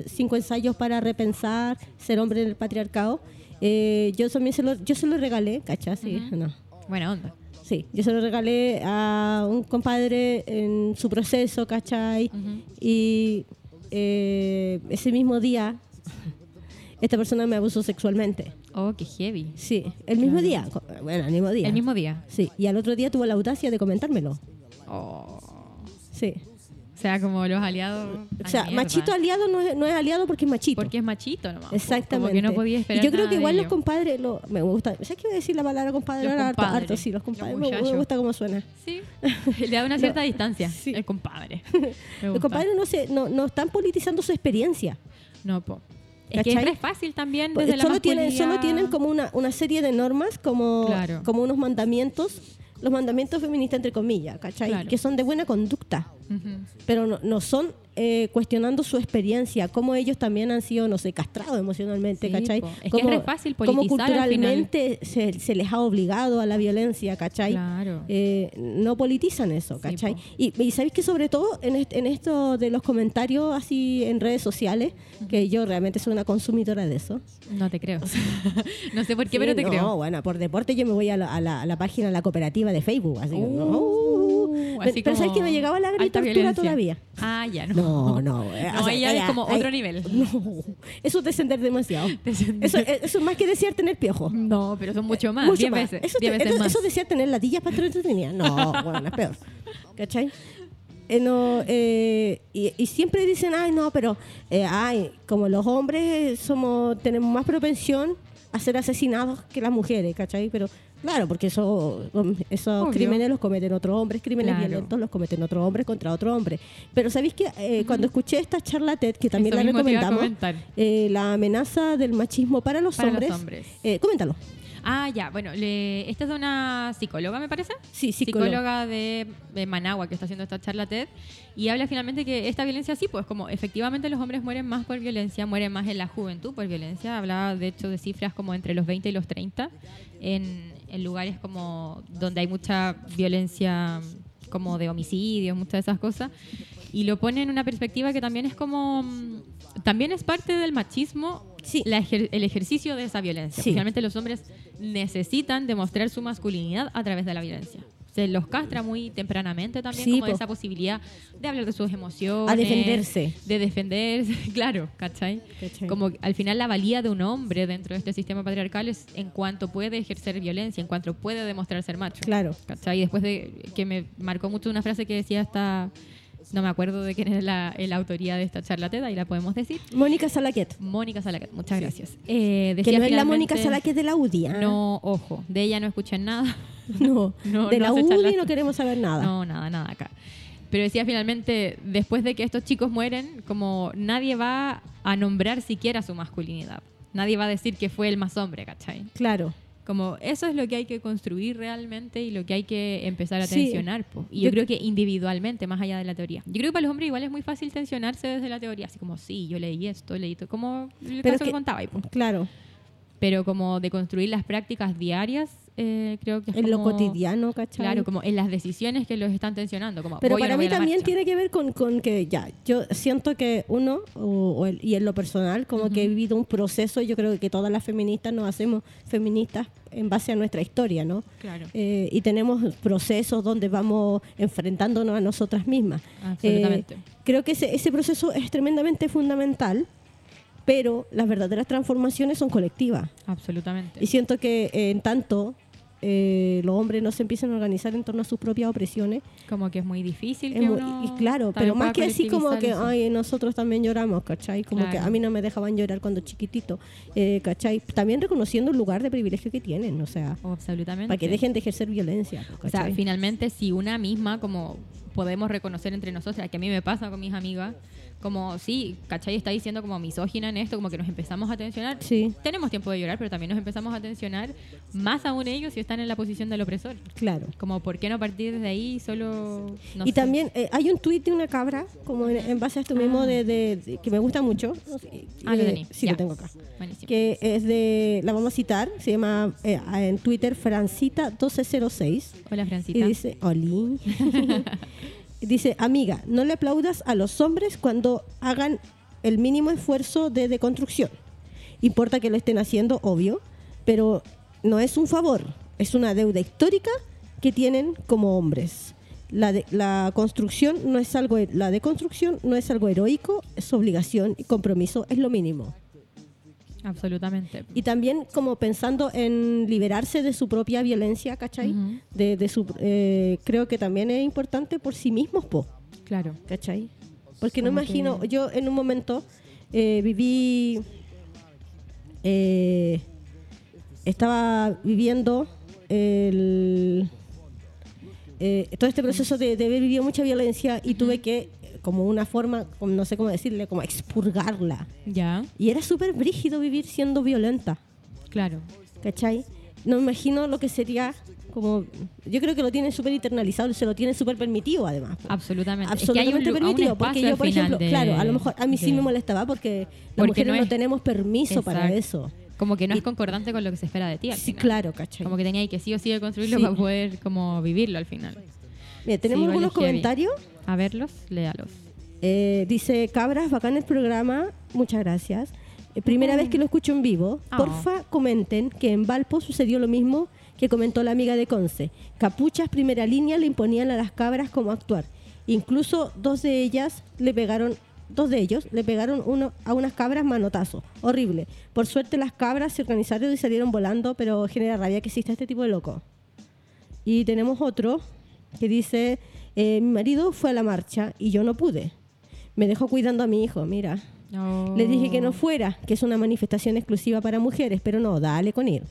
cinco ensayos para repensar, ser hombre en el patriarcado. Yo también se lo, yo se lo regalé, ¿cachai? Sí, Ujú. no. Buena onda. Sí, yo se lo regalé a un compadre en su proceso, ¿cachai? Y eh, ese mismo día, esta persona me abusó sexualmente. Oh, qué heavy. Sí, el mismo día. Bueno, el mismo día. El mismo día. Sí, y al otro día tuvo la audacia de comentármelo. Oh. Sí. O sea, como los aliados... O sea, mierda. machito aliado no es, no es aliado porque es machito. Porque es machito nomás. Exactamente. Como que no podía esperar Y yo creo que igual los compadres, lo, me gusta. ¿Sabes qué voy a decir la palabra compadre? Los harto, sí, los los compadres. Me, gusta cómo suena. Sí, le da una cierta distancia. Sí. El compadre. Los compadres no, se, no, no están politizando su experiencia. No, po. Es que es fácil también Pues la solo, tienen, solo masculinidad. tienen como una, una serie de normas, como, Claro. como unos mandamientos, los mandamientos feministas entre comillas, ¿cachai? Claro. Que son de buena conducta, pero no, no son eh, cuestionando su experiencia, cómo ellos también han sido, no sé, castrados emocionalmente, Sí, ¿cachai? po. Es que es Cómo- re fácil cómo politizar al culturalmente se, se les ha obligado a la violencia, ¿cachai? Claro. Eh, no politizan eso, Sí, ¿cachai? po. y, y sabéis que sobre todo en, est- en esto de los comentarios así en redes sociales, que yo realmente soy una consumidora de eso. No te creo. no sé por qué, Sí, pero te no, creo. bueno, por deporte yo me voy a la, a la- a la página de la cooperativa de Facebook, así que, no, Uh, uh, así pero ¿sabes que me llegaba la agricultura todavía? Ah, ya no. No, no. eh, No, o sea, ahí ya es eh, como eh, otro nivel. No, eso es descender demasiado. Eso, eh, eso es más que desear tener piojos. No, pero son mucho más. Mucho más. veces. Eso, diez veces más. eso desear tener ladillas para estar entretenida. No, bueno, es peor. ¿Cachai? Eh, no, eh, y, y siempre dicen, ay, no, pero, eh, ay, como los hombres somos tenemos más propensión a ser asesinados que las mujeres, ¿cachai? Pero, claro, porque eso, um, esos Obvio. crímenes los cometen otros hombres, crímenes Claro. violentos los cometen otros hombres contra otro hombre. Pero, ¿sabéis que eh, cuando escuché esta charla TED, que también Eso la recomendamos, eh, la amenaza del machismo para los Para los hombres, hombres. eh, coméntalo. Ah, ya, bueno, le- esta es de una psicóloga, me parece. Sí, psicóloga. Psicóloga de, de Managua que está haciendo esta charla TED y habla finalmente que esta violencia sí, pues como efectivamente los hombres mueren más por violencia, mueren más en la juventud por violencia. Hablaba de hecho de cifras como entre los 20 y los 30 en, en lugares como donde hay mucha violencia como de homicidios, muchas de esas cosas. Y lo pone en una perspectiva que también es como... mm, También es parte del machismo Sí. la ejer- el ejercicio de esa violencia. Sí. Finalmente los hombres necesitan demostrar su masculinidad a través de la violencia. Se los castra muy tempranamente también Sí, como po. esa posibilidad de hablar de sus emociones. A defenderse. De defenderse, claro, ¿cachai? ¿Cachai? Como al final la valía de un hombre dentro de este sistema patriarcal es en cuanto puede ejercer violencia, en cuanto puede demostrar ser macho. Claro. ¿Cachai? Y después de que me marcó mucho una frase que decía esta, no me acuerdo de quién es la, la autoría de esta charla TED, ahí la podemos decir. Mónica Salaquet. Mónica Salaquet, muchas gracias. Eh, Que no es la Mónica Salaquet de la UDI. ¿ah? No, ojo, de ella no escuché nada. no. No, de no la UDI no queremos saber nada. No, nada, nada acá. Pero decía finalmente, después de que estos chicos mueren, como nadie va a nombrar siquiera su masculinidad. Nadie va a decir que fue el más hombre, ¿cachai? Claro. Como eso es lo que hay que construir realmente y lo que hay que empezar a Sí. tensionar. po. Y yo, Yo- creo que individualmente, más allá de la teoría. Yo creo que para los hombres igual es muy fácil tensionarse desde la teoría. Así como, sí, yo leí esto, leí esto. Como el Pero caso es que, que- contaba po. Claro. Pero como de construir las prácticas diarias, eh, creo que es En lo cotidiano, ¿cachai? Claro, como en las decisiones que los están tensionando. Como, Pero para no mí también marcha. tiene que ver con, con que ya, yo siento que uno, o, o el- y en lo personal, como que he vivido un proceso, yo creo que todas las feministas nos hacemos feministas en base a nuestra historia, ¿no? Claro. Eh, y tenemos procesos donde vamos enfrentándonos a nosotras mismas. Absolutamente. Eh, creo que ese, ese proceso es tremendamente fundamental, pero las verdaderas transformaciones son colectivas. Absolutamente. Y siento que eh, en tanto eh, los hombres no se empiezan a organizar en torno a sus propias opresiones, Como que es muy difícil. es que muy- uno y claro, pero más que así como que, eso. ay, nosotros también lloramos, ¿cachai? Como que a mí no me dejaban llorar cuando chiquitito, eh, ¿cachai? También reconociendo el lugar de privilegio que tienen, o sea, Absolutamente. para que dejen de ejercer violencia, O sea, finalmente, si una misma, como podemos reconocer entre nosotras, que a mí me pasa con mis amigas, como sí, ¿cachai? Está diciendo como misógina en esto, como que nos empezamos a tensionar. Sí, Tenemos tiempo de llorar, pero también nos empezamos a tensionar, más aún ellos si están en la posición del opresor. claro. Como, ¿por qué no partir desde ahí solo.? no y sé. también eh, hay un tuit de una cabra, como en, en base a esto mismo, Ah. de, de- de- que me gusta mucho. Ah, lo eh. Sí, Ya. lo tengo acá. Buenísimo. que es de, la vamos a citar, se llama eh, en Twitter Francita1206 Hola, Francita. y dice, Oli, dice, amiga, no le aplaudas a los hombres cuando hagan el mínimo esfuerzo de deconstrucción. Importa que lo estén haciendo, obvio, pero no es un favor, es una deuda histórica que tienen como hombres. La, de- la construcción no es algo, la deconstrucción no es algo heroico, es obligación y compromiso es lo mínimo. Absolutamente. Y también como pensando en liberarse de su propia violencia, ¿cachai? De, de su, eh, creo que también es importante por sí mismos, po, Claro. ¿cachai? Porque no imagino, que- yo en un momento eh, viví, eh, estaba viviendo el, eh, todo este proceso de, de haber vivido mucha violencia y tuve que, como una forma, como no sé cómo decirle, como expurgarla. Ya, Y era súper brígido vivir siendo violenta. claro. ¿cachai? No me imagino lo que sería como... Yo creo que lo tienen súper internalizado, se lo tienen súper permitido además. Absolutamente. Es que Absolutamente hay un, permitido, porque yo, por ejemplo, de- claro, a lo mejor a mí sí de- me molestaba porque las Porque mujeres no tenemos permiso para eso. Como que no Y- es concordante con lo que se espera de ti. al Sí, final. claro, ¿cachai? Como que tenía que sí o sí de construirlo Sí. para poder como vivirlo al final. Mira, tenemos igual algunos comentarios. A verlos, léalos. Eh, dice, cabras, bacán el programa, muchas gracias. Eh, primera vez que lo escucho en vivo. Oh. Porfa, comenten que en Valpo sucedió lo mismo que comentó la amiga de Conce. Capuchas primera línea le imponían a las cabras cómo actuar. Incluso dos de ellas le pegaron, dos de ellos le pegaron uno a unas cabras manotazo. Horrible. Por suerte las cabras se organizaron y salieron volando, pero genera rabia que exista este tipo de loco. Y tenemos otro que dice, eh, mi marido fue a la marcha y yo no pude. Me dejó cuidando a mi hijo, mira. Le dije que no fuera, que es una manifestación exclusiva para mujeres, pero no, dale con ir.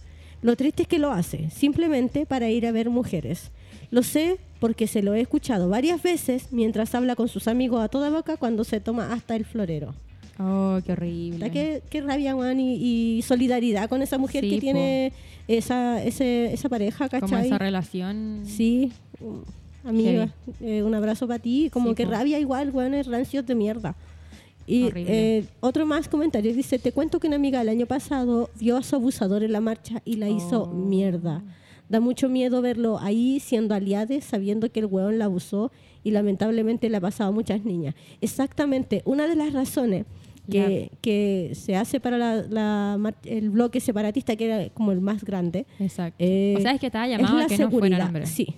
Lo triste es que lo hace, simplemente para ir a ver mujeres. Lo sé porque se lo he escuchado varias veces mientras habla con sus amigos a toda boca cuando se toma hasta el florero. Oh, qué horrible. Qué, qué rabia, weón, y, y solidaridad con esa mujer Sí, que po. tiene esa, ese, esa pareja, Como ¿cachai? esa relación. Sí, amiga, eh, un abrazo para ti. Como Sí, que po. rabia igual, weón, rancios de mierda. Y eh, otro más comentario dice, te cuento que una amiga el año pasado vio a su abusador en la marcha y la hizo Oh. mierda. Da mucho miedo verlo ahí siendo aliades, sabiendo que el weón la abusó y lamentablemente le ha pasado a muchas niñas. Exactamente, una de las razones que, que se hace para la- el bloque separatista, que era como el más grande, Exacto. eh, o sea, es que estaba es llamado a la que no fuera seguridad, hombre. Sí.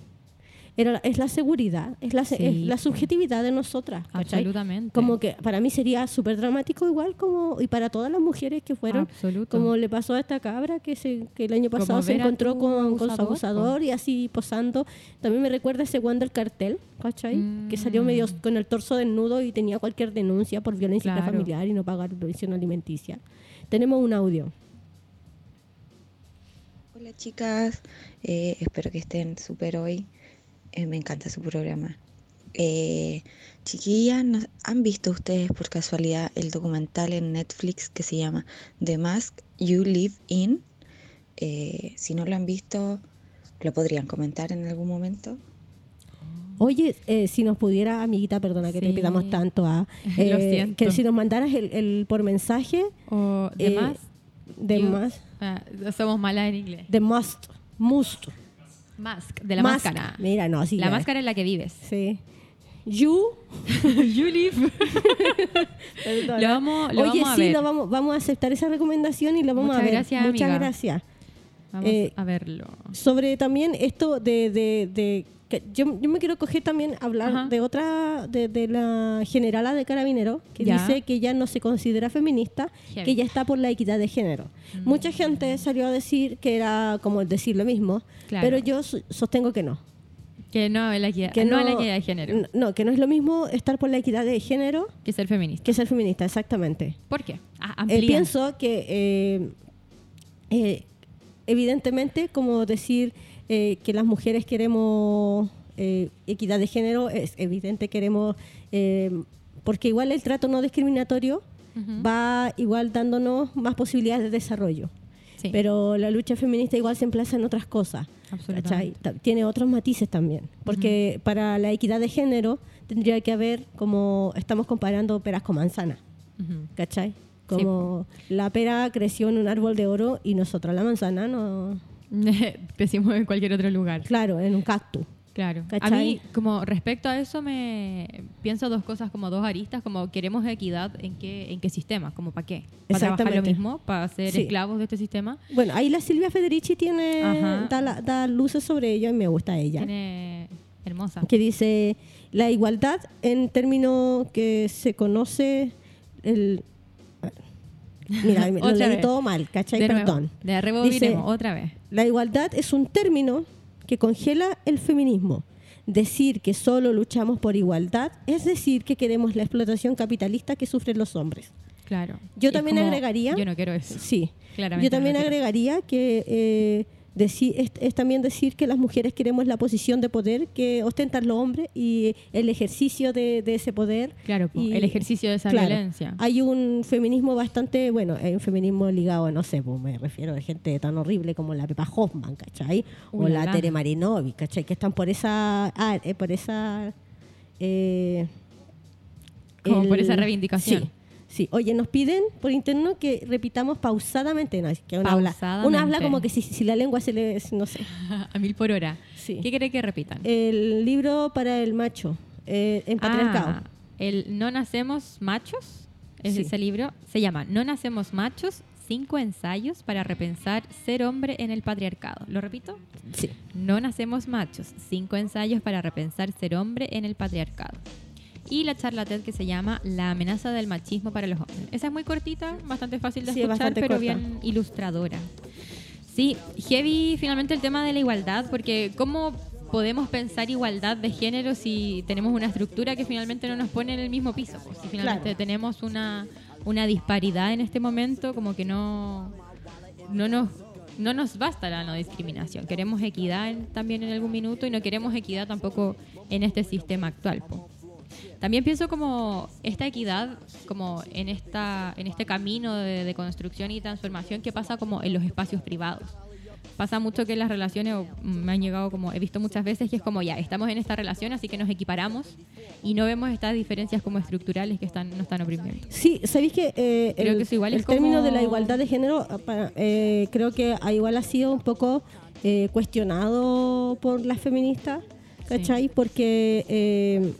Era, es la seguridad, es la, Sí, es la subjetividad de nosotras. ¿cachai? Absolutamente. Como que para mí sería súper dramático igual como y para todas las mujeres que fueron, Absoluto. como le pasó a esta cabra que, se, que el año Como pasado se encontró con, con su abusador, abusador y así posando. También me recuerda ese Juan del cartel, ¿cachai? Que salió Mm. medio con el torso desnudo y tenía cualquier denuncia por violencia Claro. familiar y no pagar pensión alimenticia. Tenemos un audio. Hola chicas, Eh, espero que estén súper hoy. Eh, me encanta su programa. Eh, chiquillas, ¿no- ¿han visto ustedes por casualidad el documental en Netflix que se llama The Mask You Live In? Eh, si no lo han visto, ¿lo podrían comentar en algún momento? Oye, eh, si nos pudiera, amiguita, perdona que te pidamos tanto, ah, Lo eh, siento. que si nos mandaras el, el por mensaje O de eh, más. de you- más, ah, somos malas en inglés. de must, must, Mask, de la Mask. máscara. Mira, no, sí. la ya. máscara en la que vives. Sí. You. you live. Perdona. Lo vamos- lo Oye, vamos a sí, ver. lo vamos, vamos a aceptar esa recomendación y lo vamos Muchas a ver. gracias, Muchas amiga. gracias. Vamos Eh, a verlo. Sobre también esto de, de, de que yo, yo me quiero coger también hablar Ajá. de otra, de, de la generala de Carabineros, que Ya. dice que ella no se considera feminista, que ella está por la equidad de género. Mucha gente salió a decir que era como decir lo mismo, Claro. pero yo so- sostengo que no. Que no, la equidad, Que no, a la equidad de género. No, que no es lo mismo estar por la equidad de género Que ser feminista. que ser feminista, exactamente. ¿Por qué? Ah, Eh, pienso que eh, eh, evidentemente como decir eh, que las mujeres queremos eh, equidad de género es evidente queremos eh, porque igual el trato no discriminatorio va igual dándonos más posibilidades de desarrollo Sí. pero la lucha feminista igual se emplaza en otras cosas tiene otros matices también porque para la equidad de género tendría que haber como estamos comparando peras con manzanas. ¿cachai? Como la pera creció en un árbol de oro y nosotros la manzana no... Crecimos en cualquier otro lugar. Claro, en un cactus. Claro. A mí, como respecto a eso, me pienso dos cosas, como dos aristas, como queremos equidad en qué, en qué sistema, como para qué. Para trabajar lo mismo, para ser Sí. esclavos de este sistema. Bueno, ahí la Silvia Federici tiene da, la- da luces sobre ella y me gusta ella. Tiene hermosa. Que dice, la igualdad en términos que se conoce el... Mira, lo leí vez. todo mal, ¿cachai? De Perdón. De Dice, otra vez. La igualdad es un término que congela el feminismo. Decir que solo luchamos por igualdad es decir que queremos la explotación capitalista que sufren los hombres. Claro. Yo también como, agregaría- Yo no quiero eso. Sí. Claramente Yo también no agregaría que eh, deci- es, es también decir que las mujeres queremos la posición de poder que ostentan los hombres y el ejercicio de, de ese poder. Claro, Y- el ejercicio de esa claro, violencia. Hay un feminismo bastante, bueno, hay un feminismo ligado, no sé, pues me refiero a gente tan horrible como la Pepa Hoffman, ¿cachai? o la la. Tere Marinovic, ¿cachai? Que están por esa... ah, eh, por esa eh, Como por esa reivindicación. Sí, sí. Oye, nos piden por interno que repitamos pausadamente. No, que una habla, Pausadamente. habla como que si, si la lengua se le... No sé. a mil por hora. Sí. ¿Qué quiere que repitan? El libro para el macho, eh, en patriarcado. Ah, el No nacemos machos, es Sí. ese libro, se llama No nacemos machos, cinco ensayos para repensar ser hombre en el patriarcado. ¿Lo repito? Sí. No nacemos machos, cinco ensayos para repensar ser hombre en el patriarcado. Y la charla TED que se llama La amenaza del machismo para los hombres. Esa es muy cortita, bastante fácil de Sí, es escuchar, pero corta. bien ilustradora. Sí, heavy finalmente el tema de la igualdad, porque ¿cómo podemos pensar igualdad de género si tenemos una estructura que finalmente no nos pone en el mismo piso? Pues, si finalmente Claro. tenemos una, una disparidad en este momento, como que no, no nos no nos basta la no discriminación. Queremos equidad en- también en algún minuto y no queremos equidad tampoco en este sistema actual. po. También pienso como esta equidad, como en, esta, en este camino de, de construcción y transformación que pasa como en los espacios privados. Pasa mucho que las relaciones, o me han llegado como, he visto muchas veces que es como ya, estamos en esta relación, así que nos equiparamos y no vemos estas diferencias como estructurales que están, nos están oprimiendo. Sí, sabéis que eh, Creo el, que eso igual el es término como- de la igualdad de género ah, eh, creo que igual ha sido un poco eh, cuestionado por las feministas, ¿cachai? Porque eh,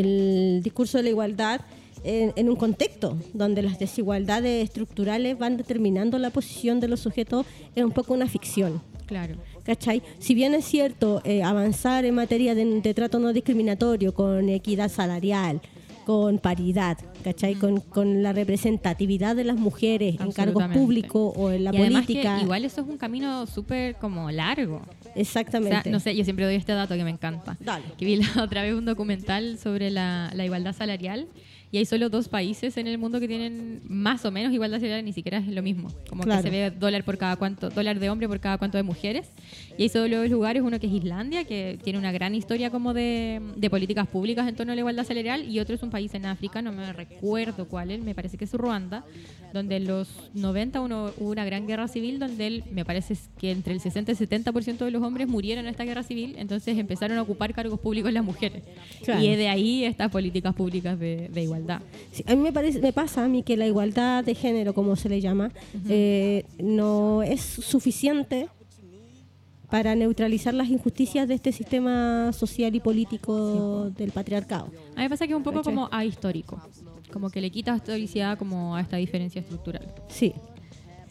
el discurso de la igualdad en, en un contexto donde las desigualdades estructurales van determinando la posición de los sujetos es un poco una ficción. Claro. ¿Cachai? Si bien es cierto eh, avanzar en materia de, de trato no discriminatorio, con equidad salarial, con paridad, ¿cachai? Con, con la representatividad de las mujeres en cargos públicos o en la y política. que igual eso es un camino súper como largo. O Exactamente. sea, no sé, yo siempre doy este dato que me encanta. Dale. Que vi la otra vez un documental sobre la, la igualdad salarial y hay solo dos países en el mundo que tienen más o menos igualdad salarial, ni siquiera es lo mismo. Como Claro. que se ve dólar por cada cuánto, dólar de hombre por cada cuánto de mujeres. Y hay solo dos lugares, uno que es Islandia, que tiene una gran historia como de, de políticas públicas en torno a la igualdad salarial, y otro es un país en África, no me recuerdo cuál es, me parece que es Ruanda, donde en los 90 uno- hubo una gran guerra civil donde él, me parece que entre el 60 y el 70% de los hombres murieron en esta guerra civil, entonces empezaron a ocupar cargos públicos las mujeres. Claro. Y es de ahí estas políticas públicas de, de igualdad. Sí, a mí me, parece, me pasa a mí que la igualdad de género, como se le llama, eh, no es suficiente para neutralizar las injusticias de este sistema social y político del patriarcado. A mí me pasa que es un poco como ahistórico, como que le quita historicidad como a esta diferencia estructural. Sí.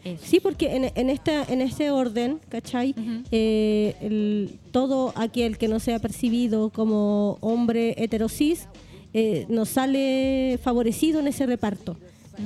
Eso. Sí, porque en, en, esta, en este orden, ¿cachai? Ujú. Eh, el- todo aquel que no sea percibido como hombre heterosis eh, nos sale favorecido en ese reparto,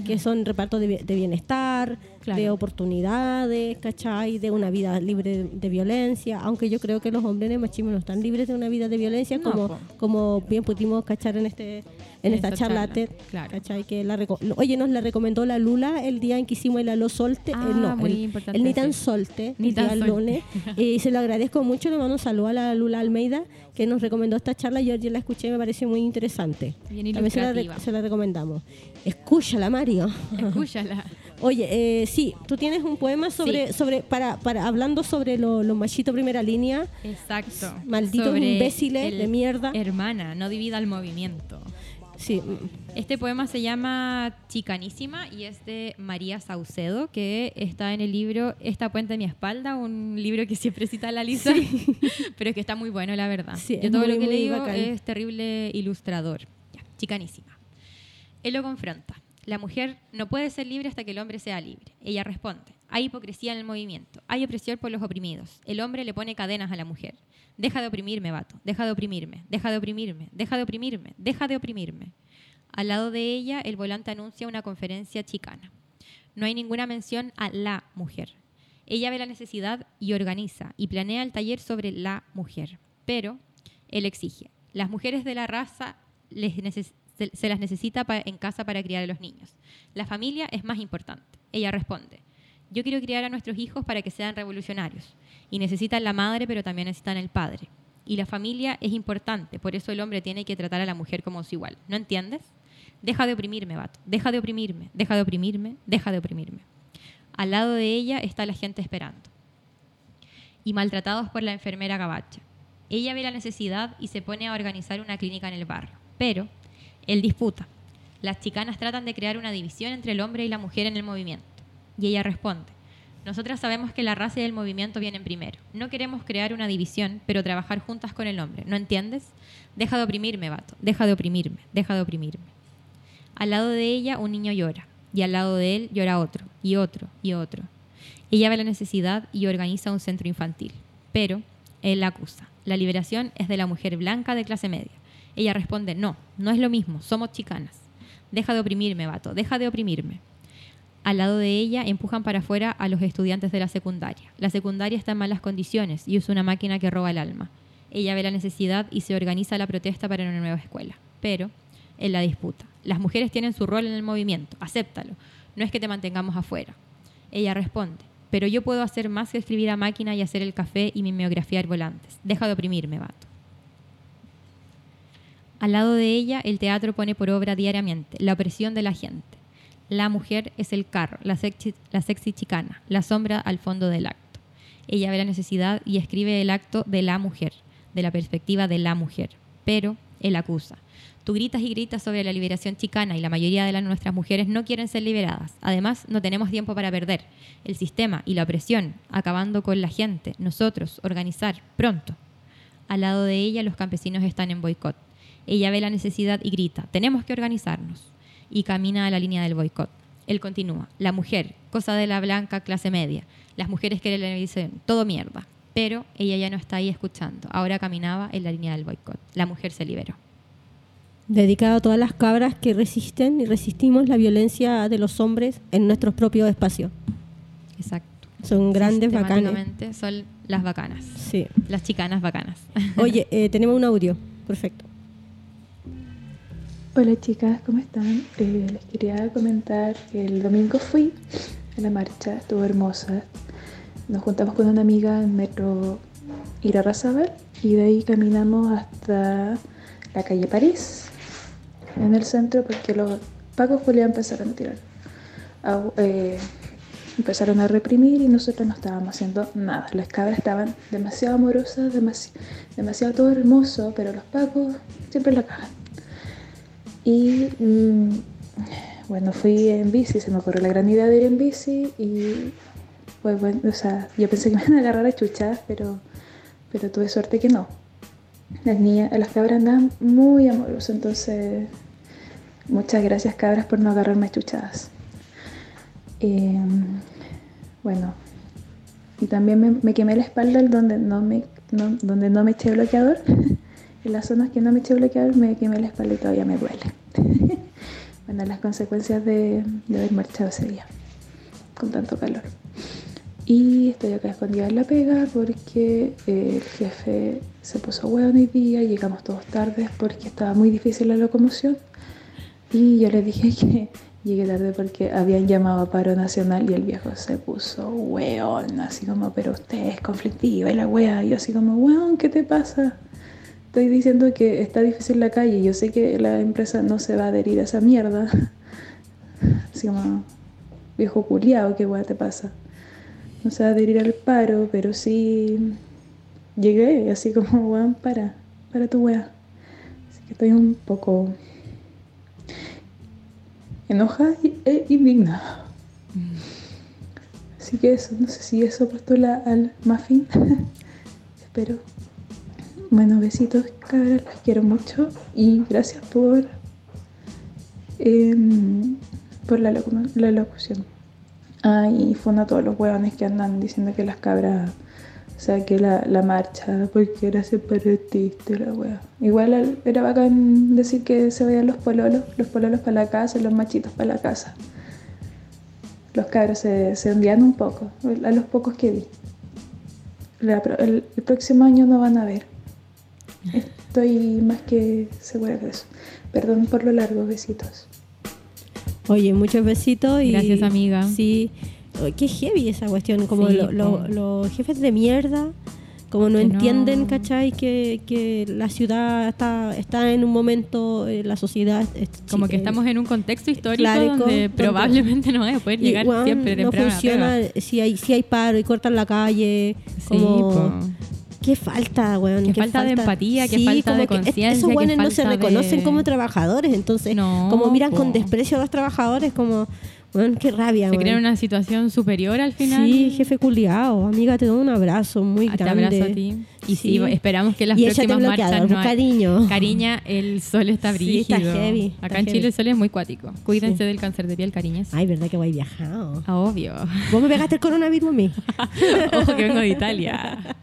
que son repartos de, de bienestar, Claro. de oportunidades, ¿cachai? De una vida libre de, de violencia, aunque yo creo que los hombres en el machismo no están libres de una vida de violencia, No, como, po. como bien pudimos cachar en este en En esta esta charla claro. ¿cachai? Que la Oye, nos la recomendó la Lula el día en que hicimos el Aló Solte, Ah, el, no, muy el, importante el Ni tan. Solte, Ni el tan día solte. lunes. y se lo agradezco mucho, le mando un saludo a la Lula Almeida, que nos recomendó esta charla. Yo ayer la escuché y me pareció muy interesante. Bien También se la, se la recomendamos. Escúchala, Mario. Escúchala. Oye, eh, sí, tú tienes un poema sobre, Sí. sobre para, para hablando sobre lo- los machitos primera línea. Exacto. Malditos Sobre imbéciles el de mierda. Hermana, no divida el movimiento. Sí, Este poema se llama Chicanísima y es de María Saucedo, que está en el libro Esta puente de mi espalda, un libro que siempre cita la Lisa, pero es que está muy bueno, la verdad. Sí, Yo todo muy, lo que le digo bacán. es terrible ilustrador. Ya, Chicanísima. Él lo confronta. La mujer no puede ser libre hasta que el hombre sea libre. Ella responde. Hay hipocresía en el movimiento. Hay opresión por los oprimidos. El hombre le pone cadenas a la mujer. Deja de oprimirme, vato. Deja de oprimirme. Deja de oprimirme. Deja de oprimirme. Deja de oprimirme. Al lado de ella, el volante anuncia una conferencia chicana. No hay ninguna mención a la mujer. Ella ve la necesidad y organiza y planea el taller sobre la mujer. Pero él exige. Las mujeres de la raza les se, las necesita en casa para criar a los niños. La familia es más importante. Ella responde. Yo quiero criar a nuestros hijos para que sean revolucionarios. Y necesitan la madre, pero también necesitan el padre. Y la familia es importante, por eso el hombre tiene que tratar a la mujer como su igual. ¿No entiendes? Deja de oprimirme, vato. Deja de oprimirme, deja de oprimirme, deja de oprimirme. Al lado de ella está la gente esperando. Y maltratados por la enfermera gabacha. Ella ve la necesidad y se pone a organizar una clínica en el barrio. Pero él disputa. Las chicanas tratan de crear una división entre el hombre y la mujer en el movimiento. Y ella responde. Nosotras sabemos que la raza y el movimiento vienen primero. No queremos crear una división, pero trabajar juntas con el hombre. ¿No entiendes? Deja de oprimirme, vato. Deja de oprimirme. Deja de oprimirme. Al lado de ella un niño llora. Y al lado de él llora otro. Y otro. Y otro. Ella ve la necesidad y organiza un centro infantil. Pero él la acusa. La liberación es de la mujer blanca de clase media. Ella responde, no, no es lo mismo, somos chicanas. Deja de oprimirme, vato, deja de oprimirme. Al lado de ella empujan para afuera a los estudiantes de la secundaria. La secundaria está en malas condiciones y usa una máquina que roba el alma. Ella ve la necesidad y se organiza la protesta para una nueva escuela. Pero él la disputa. Las mujeres tienen su rol en el movimiento, acéptalo. No es que te mantengamos afuera. Ella responde, pero yo puedo hacer más que escribir a máquina y hacer el café y mimeografiar volantes. Deja de oprimirme, vato. Al lado de ella, el teatro pone por obra diariamente la opresión de la gente. La mujer es el carro, la sexy, chicana, la sombra al fondo del acto. Ella ve la necesidad y escribe el acto de la mujer, de la perspectiva de la mujer. Pero él acusa. Tú gritas y gritas sobre la liberación chicana y la mayoría de las, nuestras mujeres no quieren ser liberadas. Además, no tenemos tiempo para perder. El sistema y la opresión, acabando con la gente, nosotros, organizar, pronto. Al lado de ella, los campesinos están en boicot. Ella ve la necesidad y grita, tenemos que organizarnos. Y camina a la línea del boicot. Él continúa, la mujer, cosa de la blanca clase media. Las mujeres que le dicen, todo mierda. Pero ella ya no está ahí escuchando. Ahora caminaba en la línea del boicot. La mujer se liberó. Dedicado a todas las cabras que resisten y resistimos la violencia de los hombres en nuestros propios espacios. Exacto. Son grandes bacanas. Son las bacanas. Sí. Las chicanas bacanas. Oye, eh, tenemos un audio. Perfecto. Hola chicas, ¿cómo están? Eh, les quería comentar que el domingo fui a la marcha, estuvo hermosa. Nos juntamos con una amiga en metro Irarrázaval y de ahí caminamos hasta la calle París, en el centro, porque los pacos a empezaron a tirar. a- eh, empezaron a reprimir y nosotros no estábamos haciendo nada. Las cabras estaban demasiado amorosas, demasi- demasiado todo hermoso, pero los pacos siempre la cagan. Y mm, bueno, fui en bici, se me ocurrió la gran idea de ir en bici y pues bueno, o sea, yo pensé que me iban a agarrar a chuchadas, pero, pero tuve suerte que no. Las niñas, las cabras andaban muy amorosas, entonces muchas gracias cabras por no agarrarme a chuchadas. Eh, bueno, y también me, quemé la espalda donde no me, donde no me eché bloqueador. En las zonas que no me eché bloqueador me quemé la espalda y todavía me duele. bueno, las consecuencias de, de haber marchado ese día con tanto calor. Y estoy acá escondida en la pega porque eh, el jefe se puso hueón hoy día, llegamos todos tardes porque estaba muy difícil la locomoción. Y yo le dije que llegué tarde porque habían llamado a paro nacional y el viejo se puso hueón, así como, pero usted es conflictiva y la wea. Y yo así como, hueón, ¿qué te pasa? Estoy diciendo que está difícil la calle, yo sé que la empresa no se va a adherir a esa mierda. Así como, viejo culiao, ¿qué wea te pasa? No se va a adherir al paro, pero sí llegué, así como, weón, para, para tu wea. Así que estoy un poco enojada e indignada. Así que eso, no sé si eso postula al muffin. Espero. Bueno, besitos, cabras, las quiero mucho y gracias por, em, por la, locu- la locución. Ah, y fondo a todos los huevones que andan diciendo que las cabras, o la, la marcha, porque era separatista la wea. Igual al- era bacán decir que se vayan los pololos, los pololos para la casa, los machitos para la casa. Los cabros se, se hundían un poco, a los pocos que vi. El próximo año no van a ver. Estoy más que segura de eso. Perdón por lo largo, besitos. Oye, muchos besitos y... Gracias, amiga. Sí. Oye, Qué heavy esa cuestión, como Sí, lo- lo- los jefes de mierda, como no Que no. entienden, ¿cachai? Que, que la ciudad está, está en un momento, eh, la sociedad... es- Como que eh, estamos en un contexto histórico Claro, donde donde- probablemente no vaya a poder llegar weón, siempre no temprano funciona si hay si hay paro y cortan la calle Sí, como po. Qué falta weón Qué falta de empatía, qué falta de como conciencia, esos weones no se reconocen de- como trabajadores entonces No, como miran po. con desprecio a los trabajadores como weón qué rabia Se weón. crea una situación superior al final. sí jefe culiao amiga te doy un abrazo muy Ah, Te grande abrazo a ti. Y sí, Sí. esperamos que las y próximas marchas no cariño Cariña, el sol está Sí, brígido. está heavy, Acá está en heavy. Chile el sol es muy cuático. Cuídense Sí. del cáncer de piel, cariñas. ay verdad que voy viajado Ah, obvio. vos me pegaste el coronavirus a mí Ojo que vengo de Italia.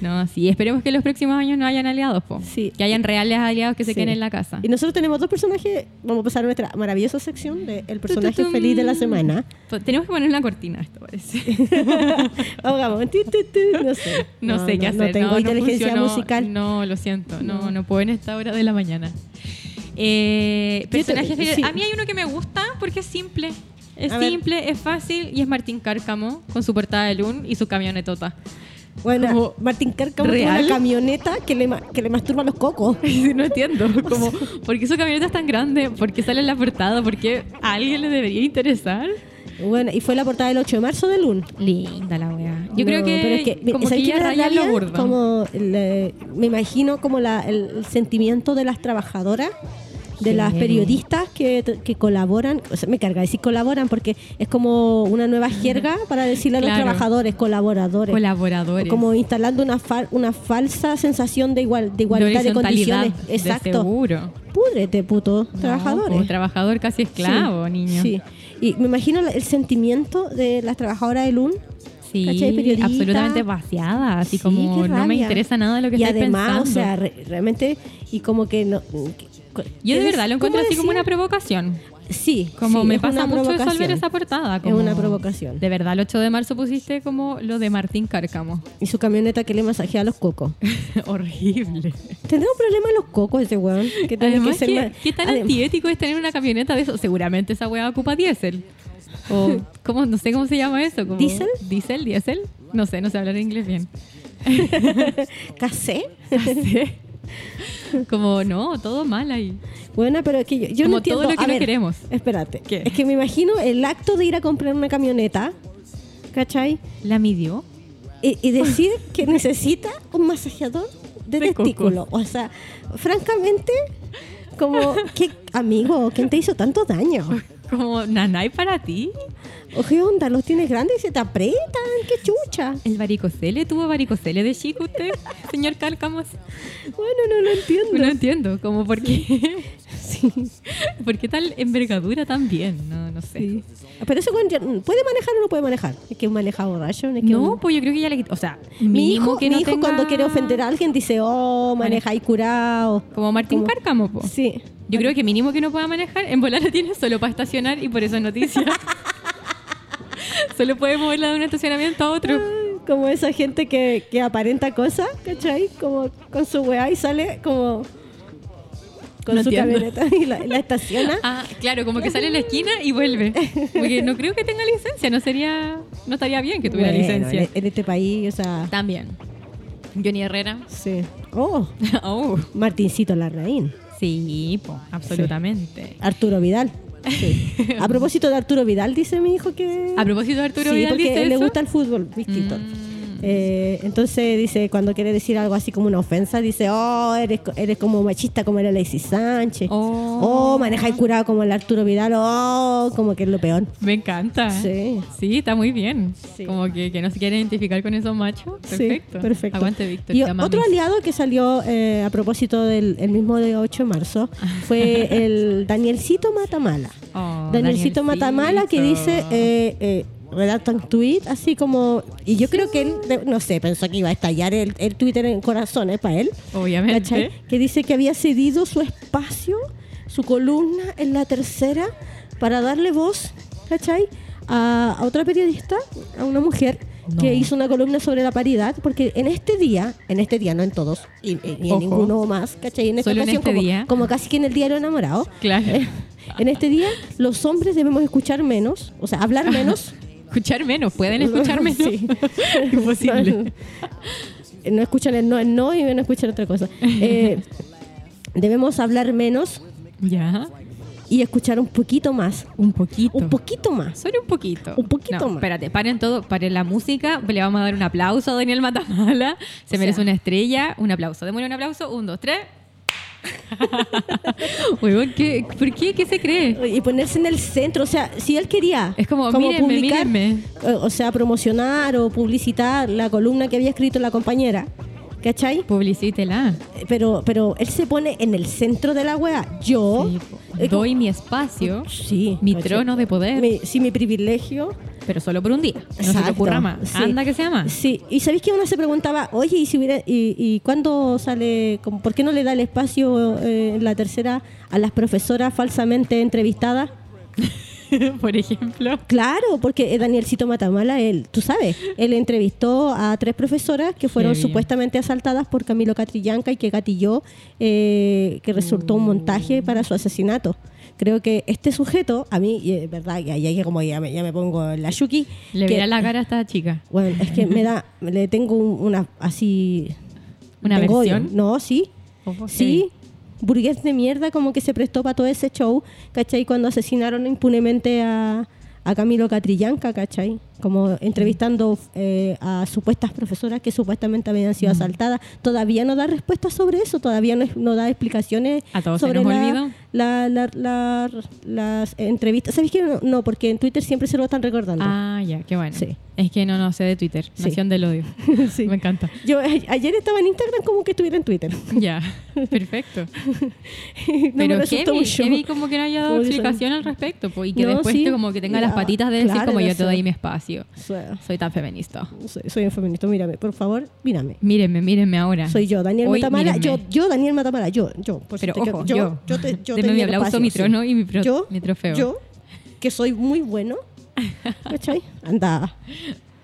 No, sí, esperemos que los próximos años no hayan aliados, po. Sí. Que hayan reales aliados que se Sí. queden en la casa. Y nosotros tenemos dos personajes. Vamos a pasar a nuestra maravillosa sección de el personaje feliz de la semana. Tenemos que poner una cortina, esto parece. Vamos, no sé. No, sé qué hacer. No tengo no, inteligencia funcionó. musical. No, lo siento. No, No. no, puedo en esta hora de la mañana. Eh, te- personajes sí. A mí hay uno que me gusta porque es simple. Es A ver. simple, es fácil y es Martín Cárcamo con su portada de Lun y su camionetota. Bueno, Como, Martín Cárcamo tiene una camioneta que le, que le masturba los cocos. No entiendo. Como, ¿Por qué su camioneta es tan grande? ¿Por qué sale en la portada? ¿Por qué a alguien le debería interesar? Bueno, y fue la portada del 8 de marzo de Lun. Linda la wea. Yo No, creo que, pero es que, como ¿sabes que ya lo burdo. Como el, eh, me imagino como la- el, el sentimiento de las trabajadoras, de las periodistas que, que colaboran. O sea, me carga decir colaboran porque es como una nueva jerga para decirle a los Claro. trabajadores, colaboradores. Colaboradores. Como instalando una, fal- una falsa sensación de, igual, de igualdad de, condiciones. de Exacto. seguro. Púdrete, puto. No, trabajadores. como trabajador casi esclavo, Sí, niño. Sí. Y me imagino el sentimiento de las trabajadoras de LUN. Sí, absolutamente vaciada, así Sí, como no me interesa nada de lo que y además, pensando. o sea, re- realmente, y como que no. Yo de ¿qué verdad lo encuentro así como una provocación. Sí, Como sí, me pasa mucho eso al ver esa portada. Es una provocación. De verdad, el 8 de marzo pusiste como lo de Martín Cárcamo. Y su camioneta que le masajea los cocos. Horrible. ¿Tendrá un problema los cocos ese weón? Tiene Además, que ser ¿qué, qué tan Adem- antiético es tener una camioneta de eso? Seguramente esa weá ocupa diésel. O, ¿cómo? No sé cómo se llama eso. Como, ¿Diésel? ¿Diésel? ¿Diésel? No sé, no sé hablar inglés bien. ¿Casé? Como, no, todo mal ahí. Bueno, pero es que yo, yo Como no entiendo. todo lo que A no ver, queremos. Espérate. ¿Qué? Es que me imagino el acto de ir a comprar una camioneta, ¿cachai? ¿La midió? Y, y decir que necesita un masajeador de, De testículo. O sea, francamente, como, ¿qué amigo? ¿Quién te hizo tanto daño? Como, nanay para ti. ¿O qué onda? ¿Los tienes grandes y se te aprietan? ¡Qué chucha! ¿El varicocele? ¿Tuvo varicocele de chico usted, señor Cálcamos? Bueno, no lo entiendo. No entiendo, como por qué, Sí, por qué tal envergadura tan bien, no, no sé. sí. Pero ya- ¿puede manejar o no puede manejar? Es que maneja borracho. Es que No, un- pues yo creo que ya le o sea, Mi hijo, que mi no hijo tenga- cuando quiere ofender a alguien dice, oh, maneja y curado. Como Martín Como- Cárcamo, po. Sí. Yo creo que mínimo que no pueda manejar, en volar la tiene solo para estacionar y por eso es noticia. solo puede moverla de un estacionamiento a otro. Como esa gente que, que aparenta cosas, ¿cachai? Como con su weá y sale como con No su entiendo. camioneta y la, la estaciona. Ah, claro, como que sale en la esquina y vuelve. Porque no creo que tenga licencia, no sería, no estaría bien que tuviera Bueno, licencia. En, en este país, o sea, También. Johnny Herrera. sí. Oh, Oh, Martincito Larraín. Sí, po, absolutamente. Arturo Vidal. Sí. A propósito de Arturo Vidal, dice mi hijo que... A propósito de Arturo sí, Vidal porque dice le eso. gusta el fútbol, distinto. Mm. Eh, entonces dice, cuando quiere decir algo así como una ofensa, dice, oh, eres, eres como machista como era Alexis Sánchez. Oh. Oh, maneja el curado como el Arturo Vidal. Oh, como que es lo peor. Me encanta. Sí. Sí, está muy bien. Sí. Como que, que no se quiere identificar con esos machos. Sí, Perfecto. perfecto. Aguante, Víctor. Y otro aliado que salió eh, a propósito del el mismo de 8 de marzo fue el Danielcito Matamala. Oh, Danielcito Matamala que dice, eh, redacta un tweet así como, y yo creo que él, no sé, pensó que iba a estallar el, el Twitter en corazones para él, Obviamente. ¿cachai? Que dice que había cedido su espacio, su columna en la tercera para darle voz, ¿cachai? A, a otra periodista, a una mujer que hizo una columna sobre la paridad, porque en este día, en este día, no en todos, y, en Ojo. ninguno más, ¿cachai? En esta Solo en ocasión, este como, día. como casi que en el diario enamorado, Claro. eh, en este día los hombres debemos escuchar menos, o sea, hablar menos. Escuchar menos. ¿Pueden escuchar menos? Sí. Imposible. No, no escuchan el no, el no y no escuchan otra cosa. Eh, debemos hablar menos Ya. y escuchar un poquito más. Un poquito. Un poquito más. Solo un poquito. Un poquito No, más. Espérate, paren todo, paren la música. Le vamos a dar un aplauso a Daniel Matamala. Se O merece sea. una estrella. Un aplauso. Démosle un aplauso. Un, dos, tres. ¿qué, ¿por qué? ¿Qué se cree? Y ponerse en el centro. O sea, si él quería Es como, mírenme, mírenme. eh, o sea, promocionar o publicitar la columna que había escrito la compañera, ¿cachai? Publicítela. Eh, Pero, pero él se pone en el centro de la wea. Yo Sí, eh, Doy mi espacio, Sí. mi ¿cachai? trono de poder, Mi- sí, mi privilegio. pero solo por un día. No se te ocurra más. sí. Anda que sea más. Sí, y sabéis que uno se preguntaba, oye, ¿y, si hubiera, y, y cuándo sale, como, por qué no le da el espacio eh, la tercera a las profesoras falsamente entrevistadas? por ejemplo. Claro, porque eh, Danielcito Matamala, él, tú sabes, él entrevistó a tres profesoras que fueron supuestamente asaltadas por Camilo Catrillanca y que gatilló, eh, que resultó un montaje para su asesinato. creo que este sujeto, a mí, es verdad, y ahí como ya me, ya me pongo la yuki, Le que- la cara a esta chica. bueno, es que me da, le tengo un- una así... ¿Una tengo odio. versión? No, sí, Ojo, sí. Burgués de mierda como que se prestó para todo ese show, ¿cachai? Cuando asesinaron impunemente a, a Camilo Catrillanca, ¿cachai? Como entrevistando eh, a supuestas profesoras que supuestamente habían sido asaltadas. Todavía no da respuestas sobre eso, todavía no, da explicaciones A todos se sobre nos la- la- la- la- las entrevistas. ¿Sabéis que no, no? Porque en Twitter siempre se lo están recordando. Ah, ya, qué bueno. Sí. Es que no, no sé de Twitter. Sí. Nación del odio. Sí. Me encanta. Yo ayer estaba en Instagram como que estuviera en Twitter. Ya, perfecto. no me Pero resultó heavy, mucho. heavy como que no haya dado explicación al respecto. po, y que después te como que tenga las Ya, patitas de decir claro, como yo te doy mi espacio. Soy, Soy tan feminista. soy- soy un feminista, mírame, por favor, mírame. Mírenme, mírenme ahora. Soy yo, Daniel Hoy, Matamala. mírenme. Yo, yo, Daniel Matamala, yo, yo. Por si Pero te ojo, quedo- yo. yo, te, yo Deme te mi di el aplauso, mi sí. trono y mi, pro- yo, mi trofeo. Yo, que soy muy bueno. ¿Cachai? Anda.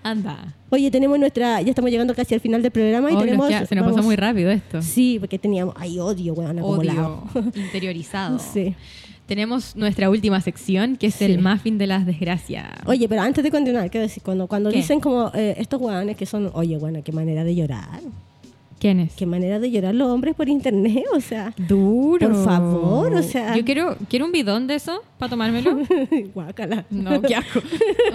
Anda. Oye, tenemos nuestra. Ya estamos llegando casi al final del programa y tenemos. se nos pasó muy rápido esto. Sí, porque teníamos. Ay, odio, weón, acumulado. Odio interiorizado. Sí. Tenemos nuestra última sección, que es Sí. el muffin de las desgracias. Oye, pero antes de continuar, quiero decir, cuando, cuando ¿Qué? dicen como eh, estos weones que son, oye, bueno, qué manera de llorar. ¿Quién es? Qué manera de llorar los hombres por internet, o sea. Duro. Por favor, o sea. Yo quiero, quiero un bidón de eso para tomármelo. Guácala. No, qué asco.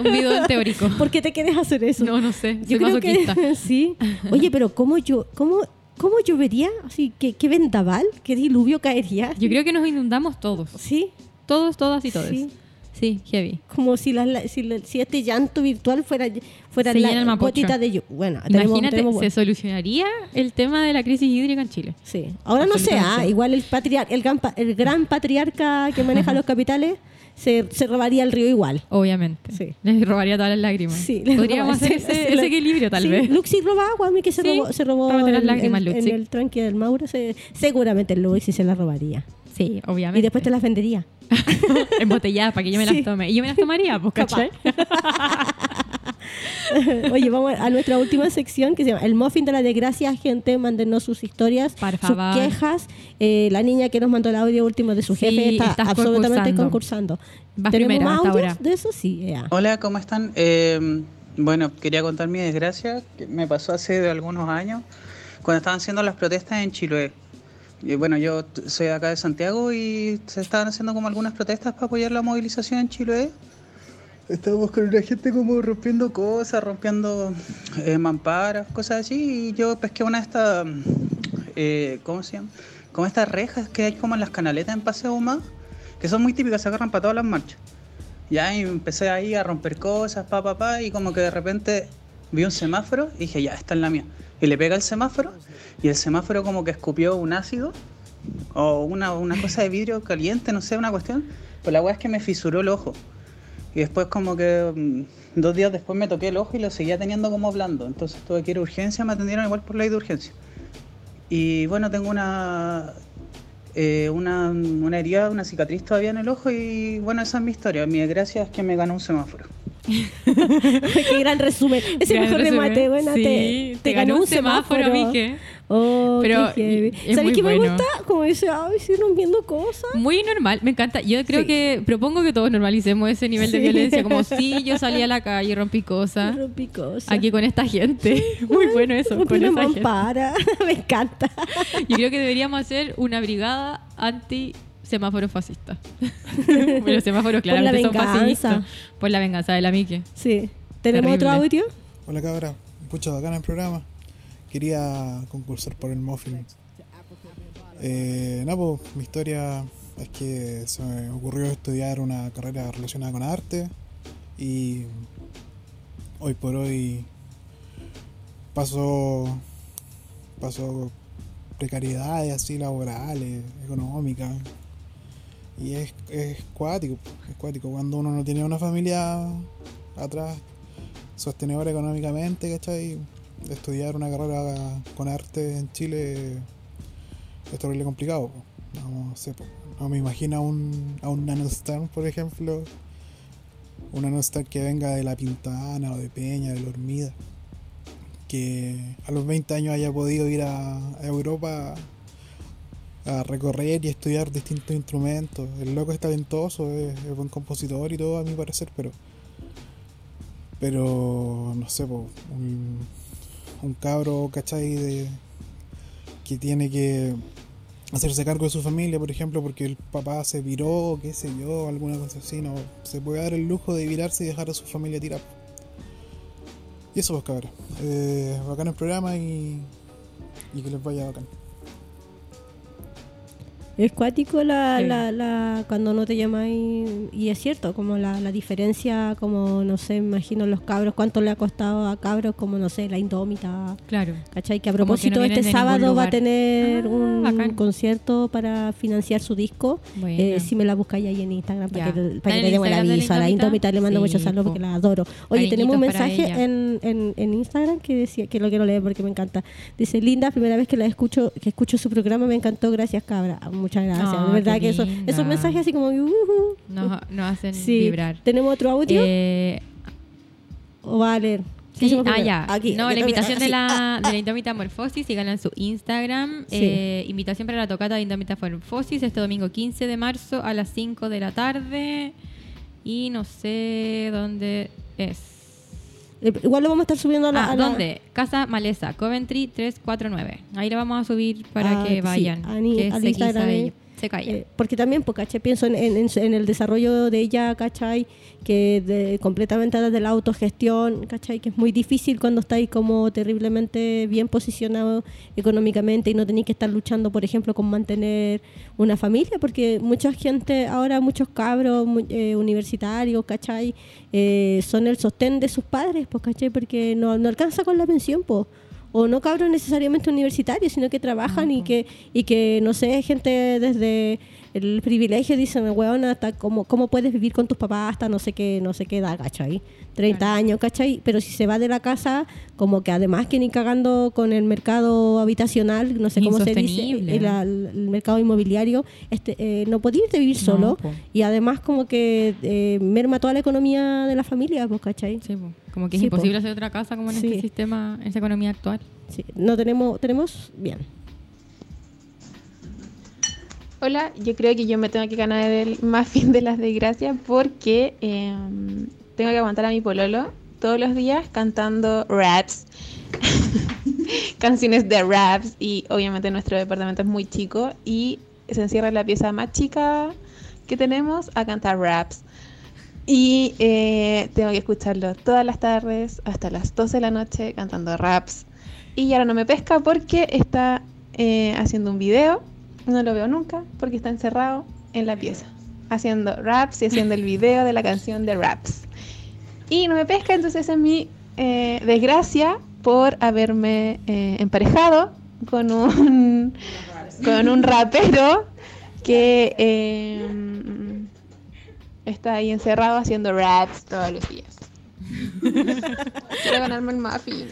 Un bidón teórico. ¿Por qué te quieres hacer eso? No, no sé. Soy Yo creo masoquista. que sí. Oye, pero ¿cómo yo, cómo, cómo llovería? Así, ¿qué, qué vendaval? ¿Qué diluvio caería? Yo creo que nos inundamos todos. Sí, Todos, todas y todos. Sí. Sí, heavy. como si, la, la- si, la- si este llanto virtual fuera, fuera Se la gotita de lluvia. Bueno, tenemos- Imagínate, tenemos- se solucionaría el tema de la crisis hídrica en Chile. Sí. Ahora no sé, ah, igual el, patriar el, gran, el gran patriarca que maneja los capitales se, se robaría el río igual. Obviamente. Sí. Les robaría todas las lágrimas. Sí, Podríamos hacer ese, equilibrio, tal sí, vez. Luxi roba agua, a mí que se Sí, robó, se robó las en, lágrimas, en- en Luxi. el tranqui del Mauro. se- seguramente el Luxi se la robaría. Sí, obviamente. Y después te las vendería. Embotelladas para que yo me las tome. Y yo me las tomaría, pues, ¿cachai? Oye, vamos a nuestra última sección que se llama El Muffin de la Desgracia. Gente, mándenos sus historias, Por sus favor. quejas. Eh, la niña que nos mandó el audio último de su Sí, jefe está absolutamente concursando. concursando. Vas ¿Tenemos primero más hasta audios ahora. de eso? Sí, ya. Hola, ¿cómo están? Eh, bueno, quería contar mi desgracia que me pasó hace algunos años cuando estaban haciendo las protestas en Chiloé. Y bueno, yo soy de acá de Santiago y se estaban haciendo como algunas protestas para apoyar la movilización en Chiloé. Estábamos con la gente como rompiendo cosas, rompiendo eh, mamparas, cosas así. Y yo pesqué una de estas, eh, ¿cómo se llama? Como estas rejas que hay como en las canaletas en Paseo Humada, que son muy típicas, se agarran para todas las marchas. Ya, y empecé ahí a romper cosas, pa, pa, pa, y como que de repente vi un semáforo y dije, ya, esta es la mía. Y le pega el semáforo, y el semáforo como que escupió un ácido, o una, una cosa de vidrio caliente, no sé, una cuestión. Pues la weá es que me fisuró el ojo. Y después como que mm, dos días después me toqué el ojo y lo seguía teniendo como blando. Entonces tuve que ir a urgencia, me atendieron igual por ley de urgencia. Y bueno, tengo una, eh, una, una herida, una cicatriz todavía en el ojo y bueno, esa es mi historia. Mi desgracia es que me ganó un semáforo. Qué gran resumen. Ese Gran mejor resumen. remate, bueno, Sí, te, te ganó un semáforo, Mique. Oh, Pero qué heavy. es ¿Sabes muy qué me gusta? Como dice, ay, estoy rompiendo cosas. Muy normal, me encanta. Yo creo Sí. que propongo que todos normalicemos ese nivel de Sí. violencia. Como si yo salí a la calle y rompí cosas. Rompí cosas. Aquí con esta gente. Muy bueno eso. Rompí Con esa gente. me encanta. Yo creo que deberíamos hacer una brigada anti semáforo fascista. bueno, semáforos claramente son venganza. fascistas. Por la venganza de la Mique. Sí. ¿Tenemos Terrible. otro audio? Hola cabra, pucha bacán el programa. Quería concursar por el Muffin. Eh, no, pues mi historia es que se me ocurrió estudiar una carrera relacionada con arte y hoy por hoy paso, paso precariedades así laborales, económicas. Y es, es cuático, es cuático cuando uno no tiene una familia atrás sostenedor económicamente, ¿cachai? Estudiar una carrera con arte en Chile es terrible complicado. No, sé, me imagino a un, a un nanostar, por ejemplo, un nanostar que venga de La Pintana o de Peña, de La Hormida, que a los 20 años haya podido ir a, Europa a recorrer y estudiar distintos instrumentos. El loco es talentoso, es, buen compositor y todo, a mi parecer, pero. Pero, no sé, un, un cabro, ¿cachai? De, que tiene que hacerse cargo de su familia, por ejemplo, porque el papá se viró, qué sé yo, alguna cosa así, no se puede dar el lujo de virarse y dejar a su familia tirada. Y eso pues cabrón. Eh, bacán el programa y, y que les vaya bacán. Es cuático la, Sí. la, la, cuando no te llamáis, y es cierto, como la, la diferencia, como no sé, imagino los cabros, cuánto le ha costado a cabros, como no sé, la indómita, Claro. ¿cachai? Que a que propósito no este sábado va a tener Ah, un bacán. concierto para financiar su disco. Bueno. Eh, si me la buscáis ahí en Instagram para que, ¿Está para que le demos el aviso. A la Indómita? le mando Sí, muchos saludos po. porque la adoro. Oye, tenemos un mensaje en, en, en Instagram que decía que lo quiero leer porque me encanta. Dice, Linda, primera vez que la escucho, que escucho su programa, me encantó, gracias cabra. Ah, Muchas gracias. Ah, de verdad qué que eso, esos mensajes así como uh, uh, Nos, nos hacen sí. vibrar. ¿Tenemos otro audio? Eh, ¿O va a leer? ¿Qué Sí, hacemos ah, ya. Aquí. no, la invitación de la, de la Indómita Morfosis, síganla en su Instagram. Sí. Eh, invitación para la tocata de Indómita Morfosis este domingo 15 de marzo a las 5 de la tarde. Y no sé dónde es. Eh, Igual lo vamos a estar subiendo a la... Ah, a la- ¿Dónde? Casa Maleza, Coventry 349. Ahí lo vamos a subir para Ah, que sí, vayan. a ni- que se Se. Eh, porque también, pues, ¿cachai? Pienso en, el desarrollo de ella, ¿cachai? Que de, completamente desde la autogestión, ¿cachai? Que es muy difícil cuando estáis como terriblemente bien posicionado económicamente y no tenéis que estar luchando, por ejemplo, con mantener una familia, porque mucha gente, ahora muchos cabros eh, universitarios, ¿cachai? Eh, son el sostén de sus padres, pues, ¿cachai? Porque no, no alcanza con la pensión, pues o no cabros necesariamente universitarios, sino que trabajan y que y que no sé, gente desde el privilegio dicen, weón, hasta cómo, cómo puedes vivir con tus papás hasta no sé qué, no sé qué edad, ¿cachai? 30 años, ¿cachai? Pero si se va de la casa, como que además que ni cagando con el mercado habitacional, no sé cómo se dice, el, el- mercado inmobiliario, este eh, no podía irte a vivir No, solo y además como que eh, merma toda la economía de la familia, pues, ¿cachai? Sí. Como que es Sí, po. imposible hacer otra casa como en Sí. este sistema, en esta economía actual. Sí, no tenemos, tenemos, bien. Hola, yo creo que yo me tengo que ganar el muffin de las desgracias porque eh, tengo que aguantar a mi pololo todos los días cantando raps, canciones de raps y obviamente nuestro departamento es muy chico y se encierra en la pieza más chica que tenemos a cantar raps. Y eh, tengo que escucharlo todas las tardes hasta las 12 de la noche cantando raps. Y ahora no me pesca porque está eh, haciendo un video. No lo veo nunca porque está encerrado en la pieza. Haciendo raps y haciendo el video de la canción de raps. Y no me pesca, entonces esa es mi eh, desgracia por haberme eh, emparejado con un, con un rapero que eh, está ahí encerrado haciendo raps todos los días. Quiero ganarme el muffin.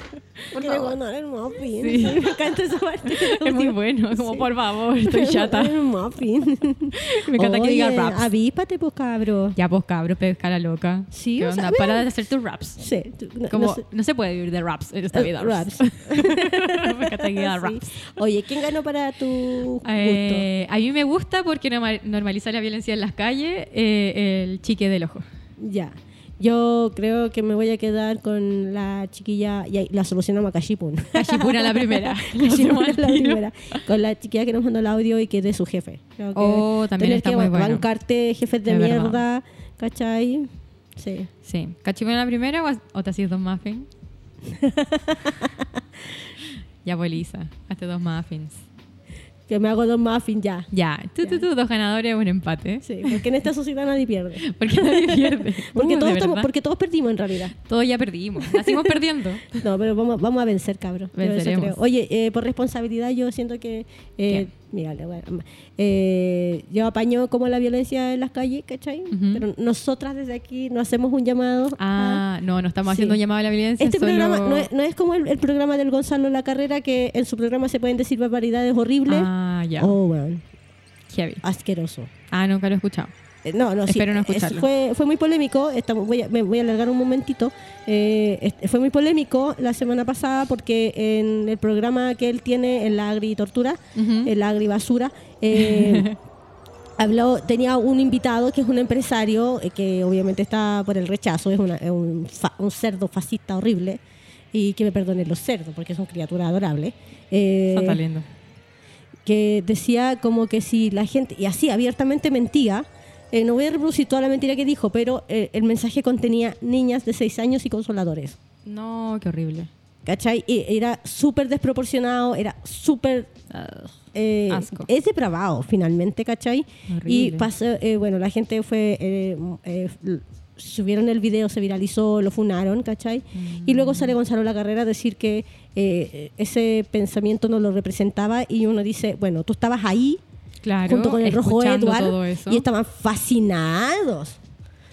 Por Quiero favor. ganar el muffin. Sí. Me encanta esa parte. Es muy bueno, como por favor, estoy chata. El muffin. Me encanta que diga Oye, raps. Avíspate, pues, cabro. Ya, pues cabro, pesca la loca. Sí, ¿Qué o onda? sea, Para de hacer tus raps. Sí. tú- no- Como, no no, sé. se puede vivir de raps en esta Eh, vida. raps. Me encanta que diga Sí. raps. Oye, ¿quién ganó para tu gusto? Eh, a mí me gusta porque norma- normaliza la violencia en las calles eh, el chique del ojo. Ya. Yo creo que me voy a quedar con la chiquilla. Y la solucionamos a Cachipun. Cachipuna la primera. Es la primera. Con la chiquilla que nos mandó el audio y que es de su jefe. Creo que Oh, también está que muy bueno. bancarte jefes de Es verdad. mierda. ¿Cachai? Sí. Sí. ¿Cachipuna la primera o, te hacías dos muffins? ya, pues Lisa, hazte dos muffins. Que me hago dos muffins ya. Ya, tú, tú, tú, dos ganadores, un empate. Sí, porque en esta sociedad nadie pierde. Porque nadie pierde. Porque, Uh, porque todos perdimos en realidad. Todos ya perdimos. Nacimos perdiendo. No, pero vamos, vamos a vencer, cabrón. Venceremos. Oye, eh, por responsabilidad yo siento que... Eh, mira, le voy a- eh, yo apaño como la violencia en las calles, ¿cachai? Pero nosotras desde aquí nos hacemos un llamado. a- Ah, no, no estamos Sí. haciendo un llamado a la violencia. Este solo- programa no es, no es como el, el programa del Gonzalo La Carrera, que en su programa se pueden decir barbaridades horribles. Ah, ya. Oh, weón. Heavy. Asqueroso. Ah, nunca lo he escuchado. Eh, No, no, sí. Espero no es- escucharlo. fue, fue muy polémico. Estamos, voy a, me voy a alargar un momentito. Eh, es- fue muy polémico la semana pasada porque en el programa que él tiene, en la agritortura, Ujú. en la agribasura, eh, habló, tenía un invitado que es un empresario eh, que obviamente está por el rechazo, es, una- es un, fa- un cerdo fascista horrible. Y que me perdonen los cerdos, porque son criaturas adorables. Eh, Está lindo. que decía como que si la gente, y así abiertamente mentía, eh, no voy a reproducir toda la mentira que dijo, pero eh, el mensaje contenía niñas de 6 años y consoladores. No, qué horrible. ¿Cachai? Y era súper desproporcionado, era súper... eh, Asco. es depravado finalmente, ¿cachai? Y Horrible. pasó, eh, bueno, la gente fue, eh, eh, subieron el video, se viralizó, lo funaron, ¿cachai? Y luego sale Gonzalo La Carrera a decir que ese pensamiento no lo representaba y uno dice, bueno, tú estabas ahí Claro, junto con el rojo Edward y estaban fascinados.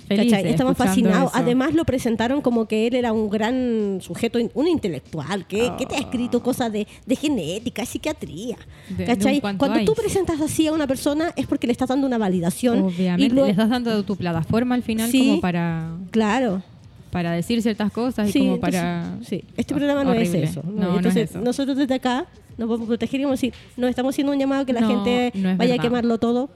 Felices. Estaban fascinados. eso. Además lo presentaron como que él era un gran sujeto, un intelectual, que, que te ha escrito cosas de, de genética, psiquiatría. De- de Cuando hay. tú presentas así a una persona es porque le estás dando una validación. Obviamente, Y luego- le estás dando tu plataforma al final Sí. como para, Claro. Para decir ciertas cosas y como entonces, para... sí. Este programa no Horrible. es eso. ¿no? No, no es Entonces, eso. nosotros desde acá nos podemos proteger y vamos a decir, nos estamos haciendo un llamado que la No, gente no vaya a quemarlo todo.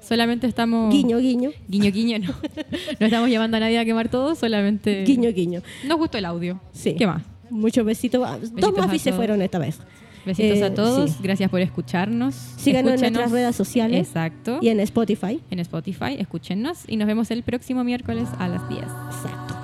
Solamente estamos... Guiño, guiño. Guiño, guiño, no. no estamos llamando a nadie a quemar todo, solamente... Guiño, guiño. Nos gustó el audio. Sí. ¿Qué más? Muchos besitos. Ah, Dos más a y se todos. fueron esta vez. Besitos Eh, a todos. sí. Gracias por escucharnos. Síganos en nuestras redes sociales. Exacto. Y en Spotify. En Spotify. Escúchenos y nos vemos el próximo miércoles a las 10. Exacto.